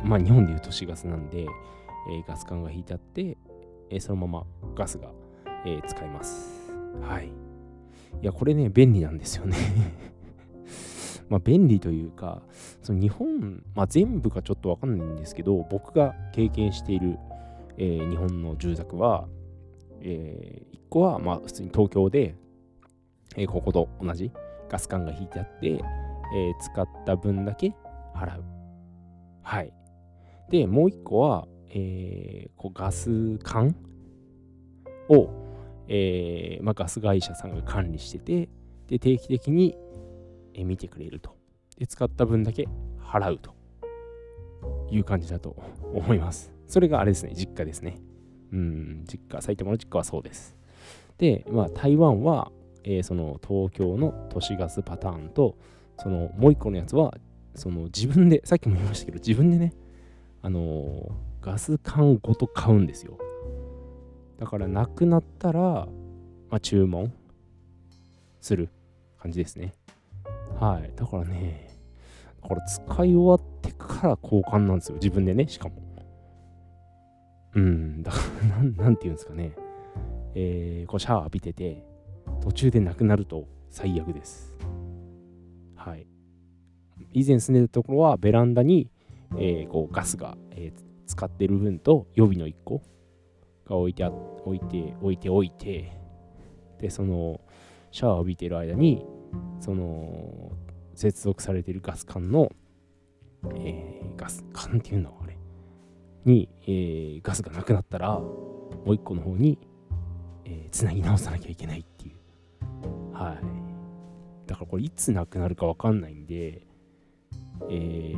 まあ、日本でいう都市ガスなんで、えー、ガス管が引いてあって、えー、そのままガスが、えー、使えます。はい。いや、これね、便利なんですよねまあ、便利というか、その日本、まあ、全部がちょっとわかんないんですけど、僕が経験している、えー、日本の住宅は、えー、1個は、まあ、普通に東京で、えー、ここと同じガス管が引いてあって、えー、使った分だけ払う。はい。で、もう一個は、えー、こうガス管を、えーまあ、ガス会社さんが管理してて、で、定期的に、見てくれると。で、使った分だけ払うという感じだと思います。それがあれですね、実家ですね。うん、実家、埼玉の実家はそうです。で、まあ、台湾は、えー、その東京の都市ガスパターンと、そのもう一個のやつは、その自分で、さっきも言いましたけど、自分でね、あのー、ガス管ごと買うんですよ。だからなくなったら、まあ、注文する感じですね。はい。だからね、これ使い終わってから交換なんですよ。自分でね、しかも。うん、だからなん、なんていうんですかね。えー、こうシャワー浴びてて、途中でなくなると最悪です。はい。以前住んでたところはベランダに、えー、こうガスが、えー、使ってる分と予備の1個が置いて置いて置いておいてでそのシャワー浴びてる間にその接続されているガス管の、えー、ガス管っていうのはあれ？に、えー、ガスがなくなったらもう1個の方に、えー、つなぎ直さなきゃいけないっていうはい。だからこれいつなくなるかわかんないんで、えー、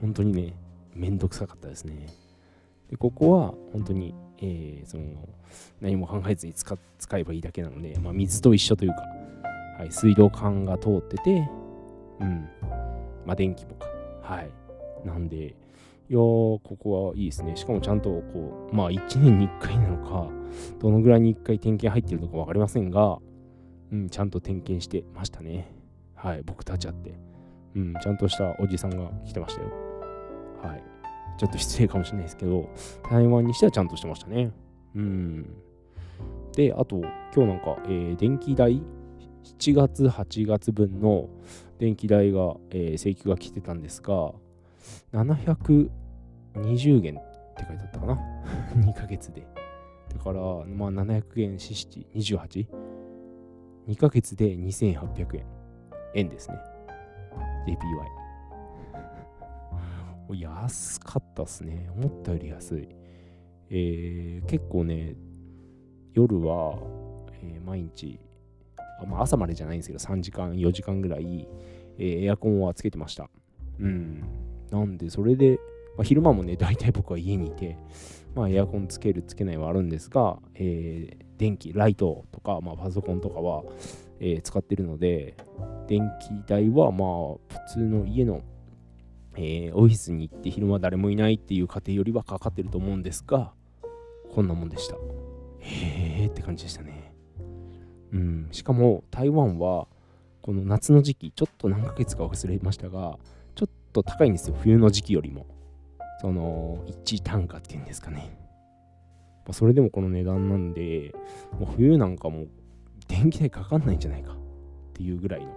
本当にね、めんどくさかったですね。で、ここは本当に、えー、その、何も考えずに使使えばいいだけなので、まあ、水と一緒というか、はい、水道管が通ってて、うん、まあ、電気もか。はい。なんで、いやここはいいですね。しかもちゃんと、こう、まあ、1年に1回なのか、どのぐらいに1回点検入ってるのか分かりませんが、うん、ちゃんと点検してましたね。はい、僕たちあって。うん、ちゃんとしたおじさんが来てましたよ。はい。ちょっと失礼かもしれないですけど、台湾にしてはちゃんとしてましたね。うん。で、あと、今日なんか、えー、電気代、7月、8月分の電気代が、えー、請求が来てたんですが、720元って書いてあったかな ?2 ヶ月で。だから、まあ、700円支出 28? 2ヶ月で2800円。円ですね。JPY。安かったっすね。思ったより安い。えー、結構ね、夜は、えー、毎日、まあ、朝までじゃないんですけど、3時間、4時間ぐらい、えー、エアコンはつけてました。うん。なんで、それで、まあ、昼間もね、大体僕は家にいて、まあ、エアコンつける、つけないはあるんですが、えー、電気、ライトとか、まあ、パソコンとかは、えー、使ってるので、電気代はまあ、普通の家の、えー、オフィスに行って昼間誰もいないっていう家庭よりはかかってると思うんですが、こんなもんでした。へーって感じでしたね。うん、しかも台湾はこの夏の時期、ちょっと何ヶ月か忘れましたが、ちょっと高いんですよ、冬の時期よりも。その、一単価っていうんですかね。ま、それでもこの値段なんで、もう冬なんかも電気代かかんないんじゃないかっていうぐらいの、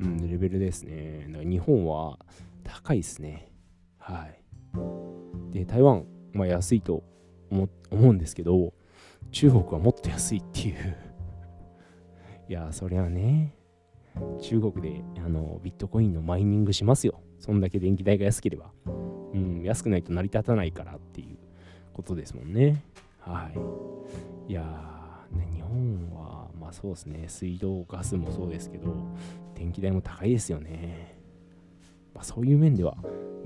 うん、レベルですね。だから日本は高いですね。はい。で、台湾、まあ、安いと思うんですけど、中国はもっと安いっていういや、そりゃね、中国であのビットコインのマイニングしますよ。そんだけ電気代が安ければ。うん、安くないと成り立たないからっていうことですもんね。はい。いや、ね、日本は、まあそうですね、水道、ガスもそうですけど、電気代も高いですよね。まあそういう面では、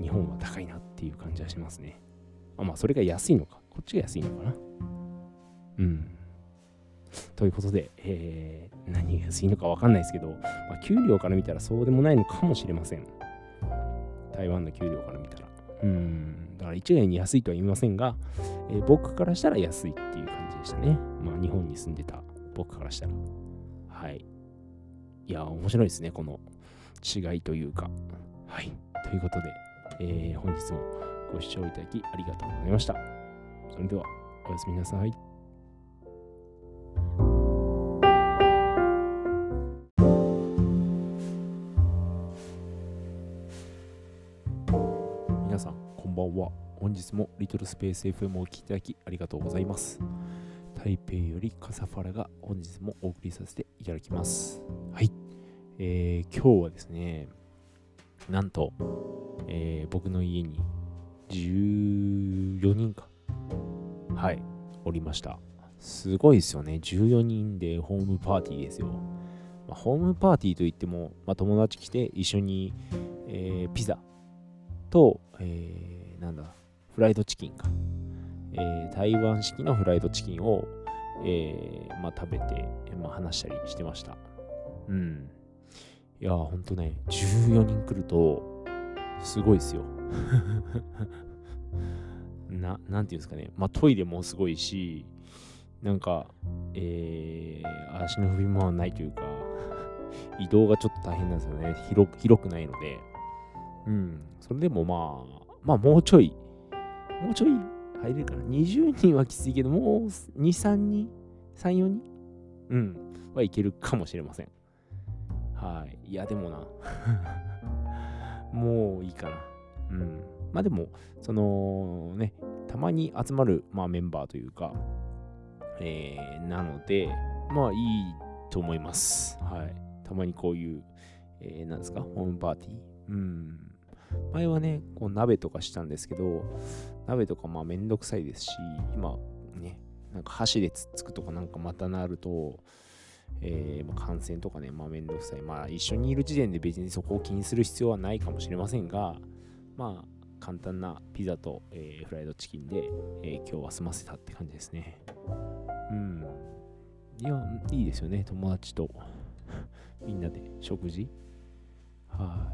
日本は高いなっていう感じはしますね。あまあそれが安いのか。こっちが安いのかな。うん。ということで、えー、何が安いのか分かんないですけど、まあ、給料から見たらそうでもないのかもしれません。台湾の給料から見たら。うん、だから一概に安いとは言いませんが、えー、僕からしたら安いっていう感じでしたね。まあ日本に住んでた僕からしたら。はい。いや、面白いですね、この違いというか。はい。ということで、えー、本日もご視聴いただきありがとうございました。それでは、おやすみなさい。皆さんこんばんは。本日もリトルスペース FM をお聴きいただきありがとうございます。台北よりカサファラが本日もお送りさせていただきます。はい。えー、今日はですね、なんと、えー、僕の家に14人か。はい、おりました。すごいですよね。14人でホームパーティーですよ。まあ、ホームパーティーといっても、まあ、友達来て一緒に、えー、ピザと、えーなんだ、フライドチキンか。えー、台湾式のフライドチキンを、えー、まあ、食べて、まあ、話したりしてました。うん。いやほんとね、14人来ると、すごいですよ。な、なんていうんですかね。まあ、トイレもすごいし、なんか、えー、足の踏みもないというか、移動がちょっと大変なんですよね。広広くないので。うん。それでもまあ、まあもうちょい、もうちょい入れるかな。20人はきついけど、もう2、3人 ?3、4人？うん。はいけるかもしれません。はい。いや、でもな。もういいかな。うん。まあでも、そのね、たまに集まる、まあ、メンバーというか、えー、なので、まあいいと思います。はい。たまにこういう、えー、なんですか、ホームパーティー？うん。前はね、こう鍋とかしたんですけど、鍋とかまあめんどくさいですし、今ね、なんか箸でつっつくとかなんかまたなると、えー、まあ、感染とかね、まあめんどくさい。まあ一緒にいる時点で別にそこを気にする必要はないかもしれませんが、まあ簡単なピザと、えー、フライドチキンで、えー、今日は済ませたって感じですね。うん。いや、いいですよね、友達と みんなで食事。は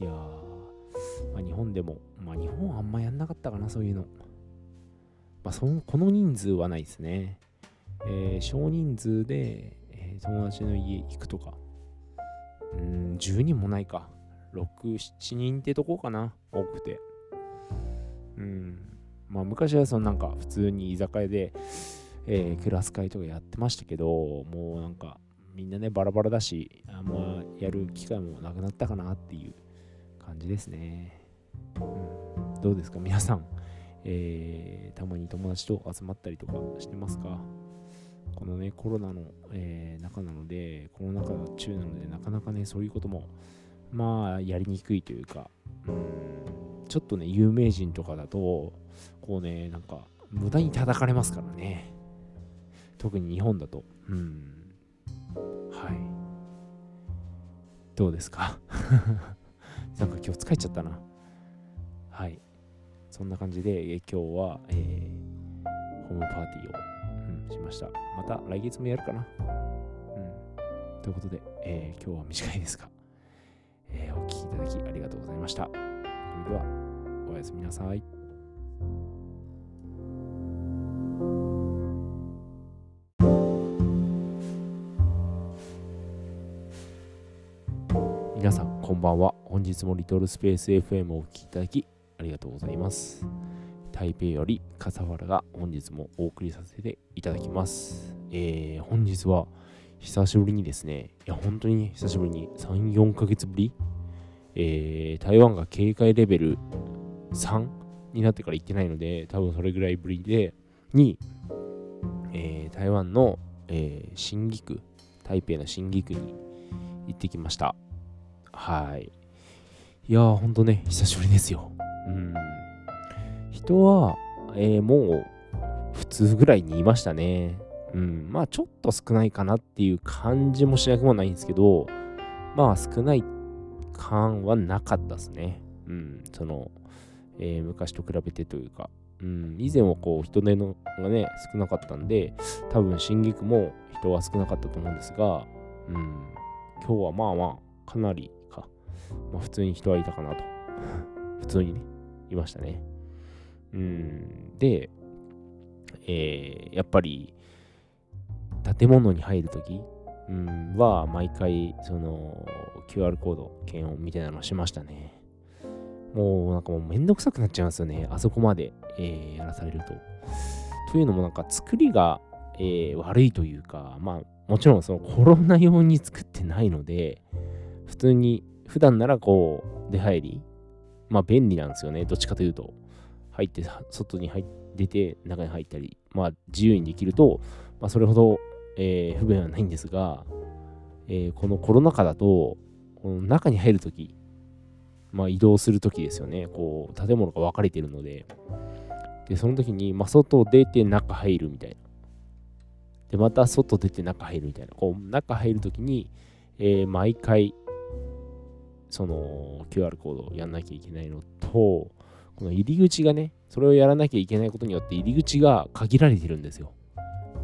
い。いやー、まあ、日本でも、まあ、日本はあんまやんなかったかな、そういうの。まあ、そのこの人数はないですね。えー、少人数で、えー、友達の家行くとか。うん、10人もないか。6、7人ってとこかな、多くて。うん。まあ、昔はそのなんか普通に居酒屋で、えー、クラス会とかやってましたけど、もうなんかみんなね、バラバラだし、あんまやる機会もなくなったかなっていう感じですね。うん、どうですか？皆さん、えー、たまに友達と集まったりとかしてますか？このね、コロナの、えー、中なので、コロナ禍中なので、なかなかね、そういうことも、まあ、やりにくいというか、うん、ちょっとね、有名人とかだと、こうね、なんか、無駄に叩かれますからね。特に日本だと。うん。はい。どうですか？なんか今日疲れちゃったな。はい。そんな感じで、え今日は、えー、ホームパーティーを、うん、しました。また来月もやるかな。うん。ということで、えー、今日は短いですが、えー、お聴きいただきありがとうございました。それでは、おやすみなさい。皆さんこんばんは本日もリトルスペース FM をお聴きいただきありがとうございます台北より笠原が本日もお送りさせていただきますえー、本日は久しぶりにですねいや本当に久しぶりに34ヶ月ぶり？えー、台湾が警戒レベル3になってから行ってないので多分それぐらいぶりでに、えー、台湾の、えー、新義区台北の新義区に行ってきましたはい。いやー、ほんとね、久しぶりですよ。うん。人は、えー、もう、普通ぐらいにいましたね。うん。まあ、ちょっと少ないかなっていう感じもしなくもないんですけど、まあ、少ない感はなかったですね。うん。その、えー、昔と比べてというか、うん、以前はこう人手のがね少なかったんで多分新菊も人は少なかったと思うんですが、うん、今日はまあまあかなりかまあ、普通に人はいたかなと。普通にね、いましたね。うん。で、えー、やっぱり、建物に入るとき、うん、は、毎回、その、QR コード、検温みたいなのしましたね。もう、なんかもうめんどくさくなっちゃいますよね。あそこまで、えー、やらされると。というのも、なんか作りが、えー、悪いというか、まあ、もちろんそのコロナ用に作ってないので、普通に普段ならこう、出入り、まあ便利なんですよね。どっちかというと。入って、外に入出て、中に入ったり、まあ自由にできると、まあそれほど、えー、不便はないんですが、えー、このコロナ禍だと、この中に入るとき、まあ移動するときですよね。こう、建物が分かれてるので、で、その時に、まあ外出て中入るみたいな。で、また外出て中入るみたいな。こう、中入るときに、えー、毎回、その QR コードをやんなきゃいけないのと、この入り口がね、それをやらなきゃいけないことによって入り口が限られてるんですよ。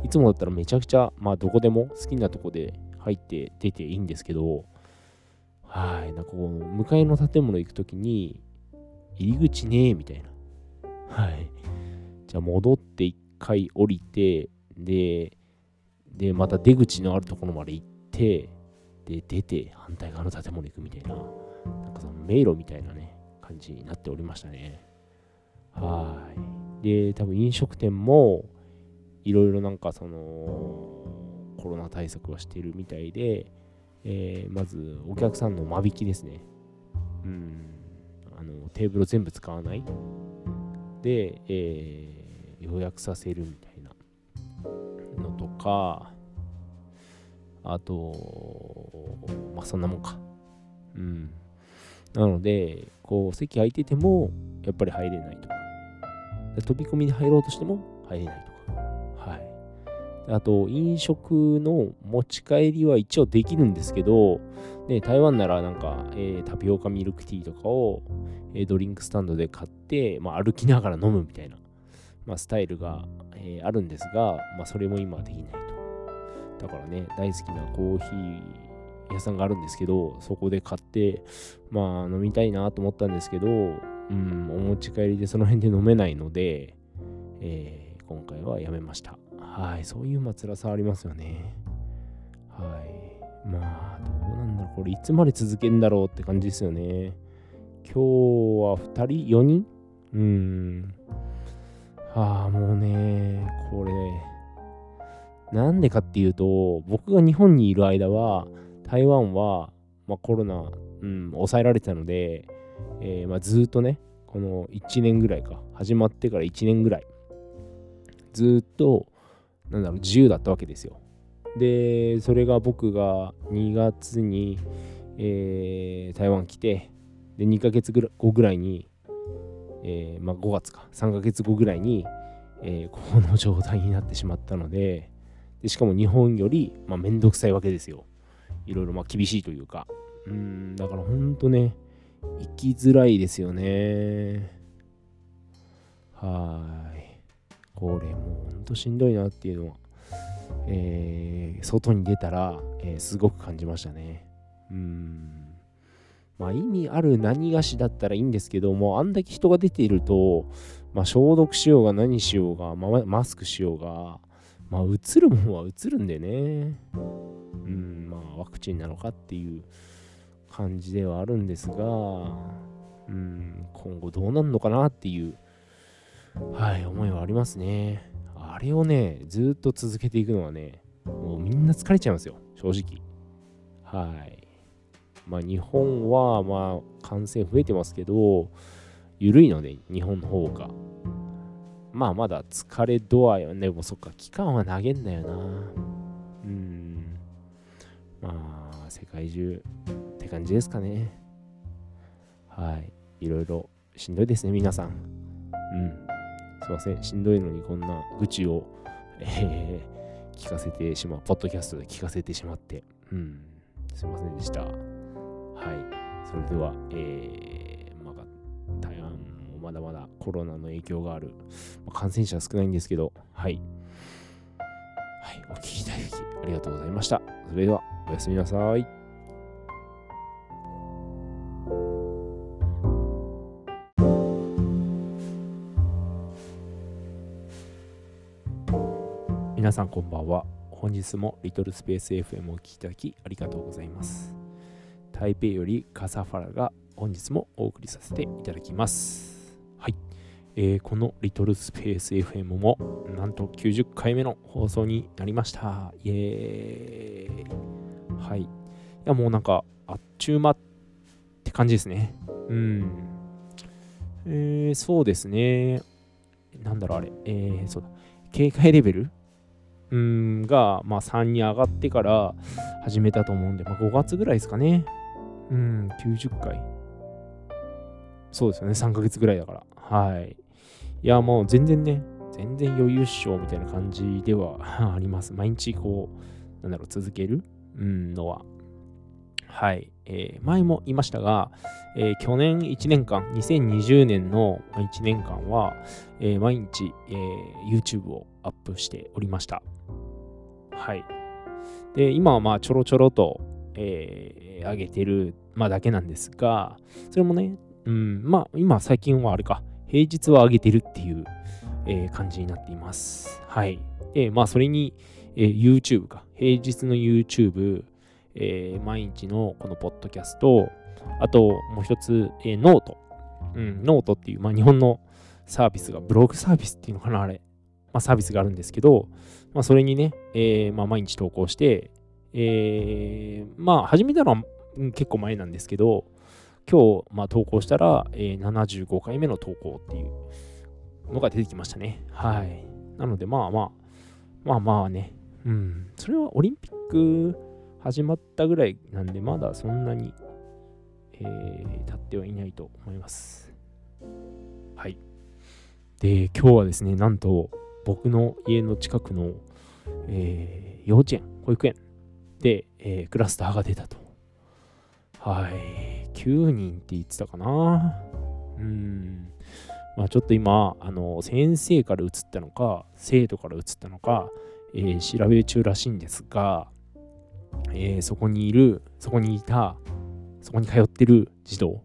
いつもだったらめちゃくちゃ、まあどこでも好きなとこで入って出ていいんですけど、はい、なんかこう、向かいの建物行くときに、入り口ねえみたいな。はい。じゃあ戻って一回降りて、で、で、また出口のあるところまで行って、で、出て反対側の建物行くみたいな、なんかその迷路みたいなね、感じになっておりましたね。はい。で、多分飲食店も、いろいろなんかその、コロナ対策はしてるみたいで、えー、まずお客さんの間引きですね。うん。あの、テーブル全部使わない。で、えー、予約させるみたいなのとか、あと、まあそんなもんか。うん。なので、こう、席空いてても、やっぱり入れないとか。飛び込みで入ろうとしても入れないとか。あと、飲食の持ち帰りは一応できるんですけど、ね、台湾ならなんか、えー、タピオカミルクティーとかを、えー、ドリンクスタンドで買って、まあ、歩きながら飲むみたいな、まあ、スタイルが、えー、あるんですが、まあ、それも今はできないと。だからね、大好きなコーヒー屋さんがあるんですけど、そこで買って、まあ飲みたいなと思ったんですけど、うん、お持ち帰りでその辺で飲めないので、えー、今回はやめました。はい、そういうま辛さありますよね。はい。まあ、どうなんだろう。これいつまで続けんだろうって感じですよね。今日は2人 ?4 人？うん。ああ、もうね、これ、なんでかっていうと、僕が日本にいる間は、台湾は、まあ、コロナ、うん、抑えられてたので、えー、まあ、ずっとね、この1年ぐらいか、始まってから1年ぐらい、ずっと、なんだろう、自由だったわけですよ。で、それが僕が2月に、えー、台湾来て、で、2ヶ月後ぐらいに、えー、まあ、5月か、3ヶ月後ぐらいに、えー、この状態になってしまったので、でしかも日本より、まあ、めんどくさいわけですよ。いろいろまあ厳しいというか。うん、だからほんとね、生きづらいですよね。はい。これもうほんとしんどいなっていうのは、えー、外に出たら、えー、すごく感じましたね。うん。まあ意味ある何がしだったらいいんですけども、あんだけ人が出ていると、まあ消毒しようが何しようが、まあ、マスクしようが、まあ映るもんは映るんでね。うん、まあワクチンなのかっていう感じではあるんですが、うん、今後どうなるのかなっていう、はい、思いはありますね。あれをね、ずっと続けていくのはね、もうみんな疲れちゃいますよ、正直。はい。まあ日本は、まあ感染増えてますけど、緩いので、日本の方が。まあまだ疲れ度合いはね、もうそっか、期間は投げんだよな。うん。まあ、世界中って感じですかね。はい。いろいろしんどいですね、皆さん。うん。すいません。しんどいのにこんな愚痴を、えー、聞かせてしまう。ポッドキャストで聞かせてしまって。うん。すいませんでした。はい。それでは、えー、まあ、台湾もまだまだコロナの影響がある。まあ、感染者は少ないんですけど、はい。はい。お聞きいただきありがとうございました。それでは、おやすみなさい。皆さんこんばんは。本日もリトルスペース FM をお聴きいただきありがとうございます。台北よりカサファラが本日もお送りさせていただきます。はい。えー、このリトルスペース FM もなんと90回目の放送になりました。イエーイ。はい。いやもうなんかあっちゅう間って感じですね。うん。えー、そうですね。なんだろうあれ。えー、そうだ。警戒レベルうんが、まあ、3に上がってから始めたと思うんで、まあ、5月ぐらいですかね。うん、90回。そうですよね、3ヶ月ぐらいだから。はい。いや、もう全然ね、全然余裕っしょみたいな感じでは あります。毎日こう、なんだろう、続ける、うん、のは。はい。えー、前も言いましたが、えー、去年1年間、2020年の1年間は、えー、毎日、え YouTube をアップしておりました。はい。で、今はまあちょろちょろと、えー、上げてる、まあ、だけなんですが、それもね、うん、まあ今最近はあれか、平日は上げてるっていう、えー、感じになっています。はい。で、まあそれに、えー、YouTube か、平日の YouTube、えー、毎日のこのポッドキャスト、あともう一つ、えー、 note。うん、ノートっていう、まあ日本のサービスが、ブログサービスっていうのかな、あれ。まあ、サービスがあるんですけど、まあ、それにね、えー、まあ、毎日投稿して、えー、まあ、始めたのは結構前なんですけど、今日、まあ、投稿したら、えー、75回目の投稿っていうのが出てきましたね。はい。なので、まあまあ、まあまあね、うん、それはオリンピック始まったぐらいなんで、まだそんなに、えー、経ってはいないと思います。はい。で、今日はですね、なんと、僕の家の近くの、えー、幼稚園、保育園で、えー、クラスターが出たと。はい。9人って言ってたかな。うん。まあちょっと今、あの、先生から移ったのか、生徒から移ったのか、えー、調べ中らしいんですが、えー、そこにいる、そこにいた、そこに通ってる児童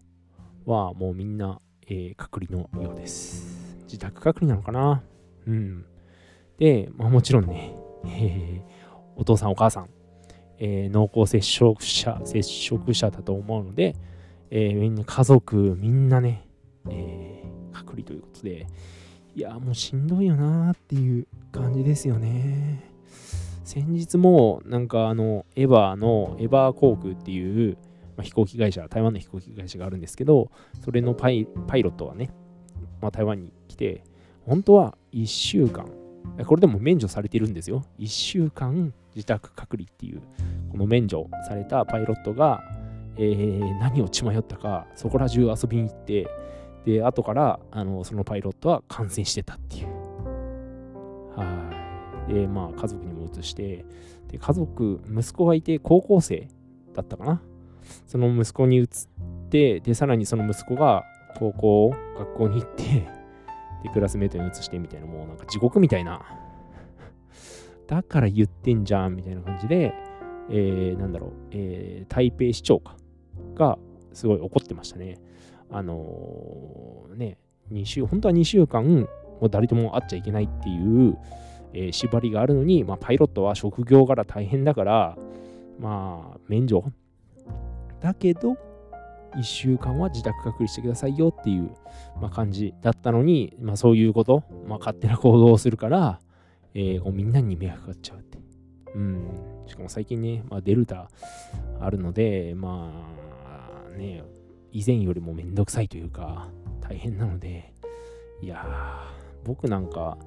はもうみんな、えー、隔離のようです。自宅隔離なのかな？うん。で、まあ、もちろんね、えー、お父さんお母さん、え、濃厚接触者、接触者だと思うので、え、みんな家族、みんなね、え、隔離ということで、いや、もうしんどいよなーっていう感じですよね。先日も、なんかあの、エヴァの、エヴァ航空っていう、まあ、飛行機会社、台湾の飛行機会社があるんですけど、それのパイパイロットがね、まあ、台湾に来て、本当は1週間、これでも免除されてるんですよ。1週間自宅隔離っていう、この免除されたパイロットが、えー、何を血迷ったか、そこら中遊びに行って、で、後からあのそのパイロットは感染してたっていう。はい。で、まあ家族にも移して、で、家族、息子がいて高校生だったかな。その息子に移って、で、さらにその息子が高校、学校に行って、で、クラスメートに移してみたいな、もうなんか地獄みたいな。だから言ってんじゃんみたいな感じで、えー、なんだろう、えー、台北市長かがすごい怒ってましたね。あのー、ね、2週、本当は2週間、もう誰とも会っちゃいけないっていう、えー、縛りがあるのに、まあ、パイロットは職業柄大変だから、まあ、免除。だけど、1週間は自宅隔離してくださいよっていう、まあ、感じだったのに、まあ、そういうこと、まあ、勝手な行動をするから、えー、みんなに迷惑かかっちゃうって。うん。しかも最近ね、まあ、デルタあるので、まあね、以前よりもめんどくさいというか、大変なので、いやー、僕なんか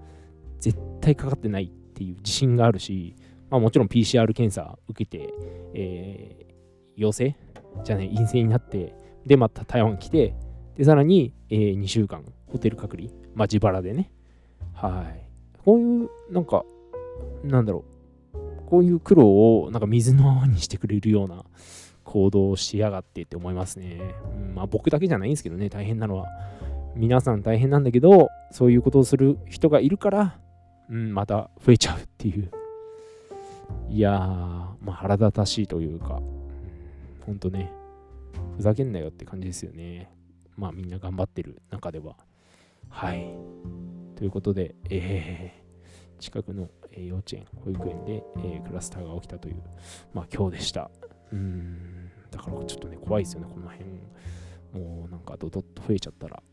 絶対かかってないっていう自信があるし、まあもちろん PCR 検査受けて、えー、陽性？じゃね、陰性になって、で、また台湾来て、で、さらに、えー、2週間、ホテル隔離、まあ自腹でね。はい。こういう、なんか、なんだろう、こういう苦労を、なんか水の泡にしてくれるような行動をしやがってって思いますね。うん、まあ僕だけじゃないんですけどね、大変なのは。皆さん大変なんだけど、そういうことをする人がいるから、うん、また増えちゃうっていう。いやー、まあ腹立たしいというか、うん、ほんとね、ふざけんなよって感じですよね。まあみんな頑張ってる中では。はい。ということで、えー、近くの、え幼稚園、保育園で、えー、クラスターが起きたという、まあ今日でした。うん、だからちょっとね、怖いですよね、この辺。もうなんかドドッと増えちゃったら。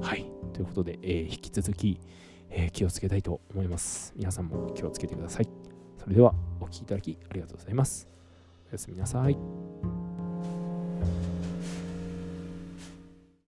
はい。ということで、えー、引き続き、え気をつけたいと思います。皆さんも気をつけてください。それではお聴きいただきありがとうございます。おやすみなさい。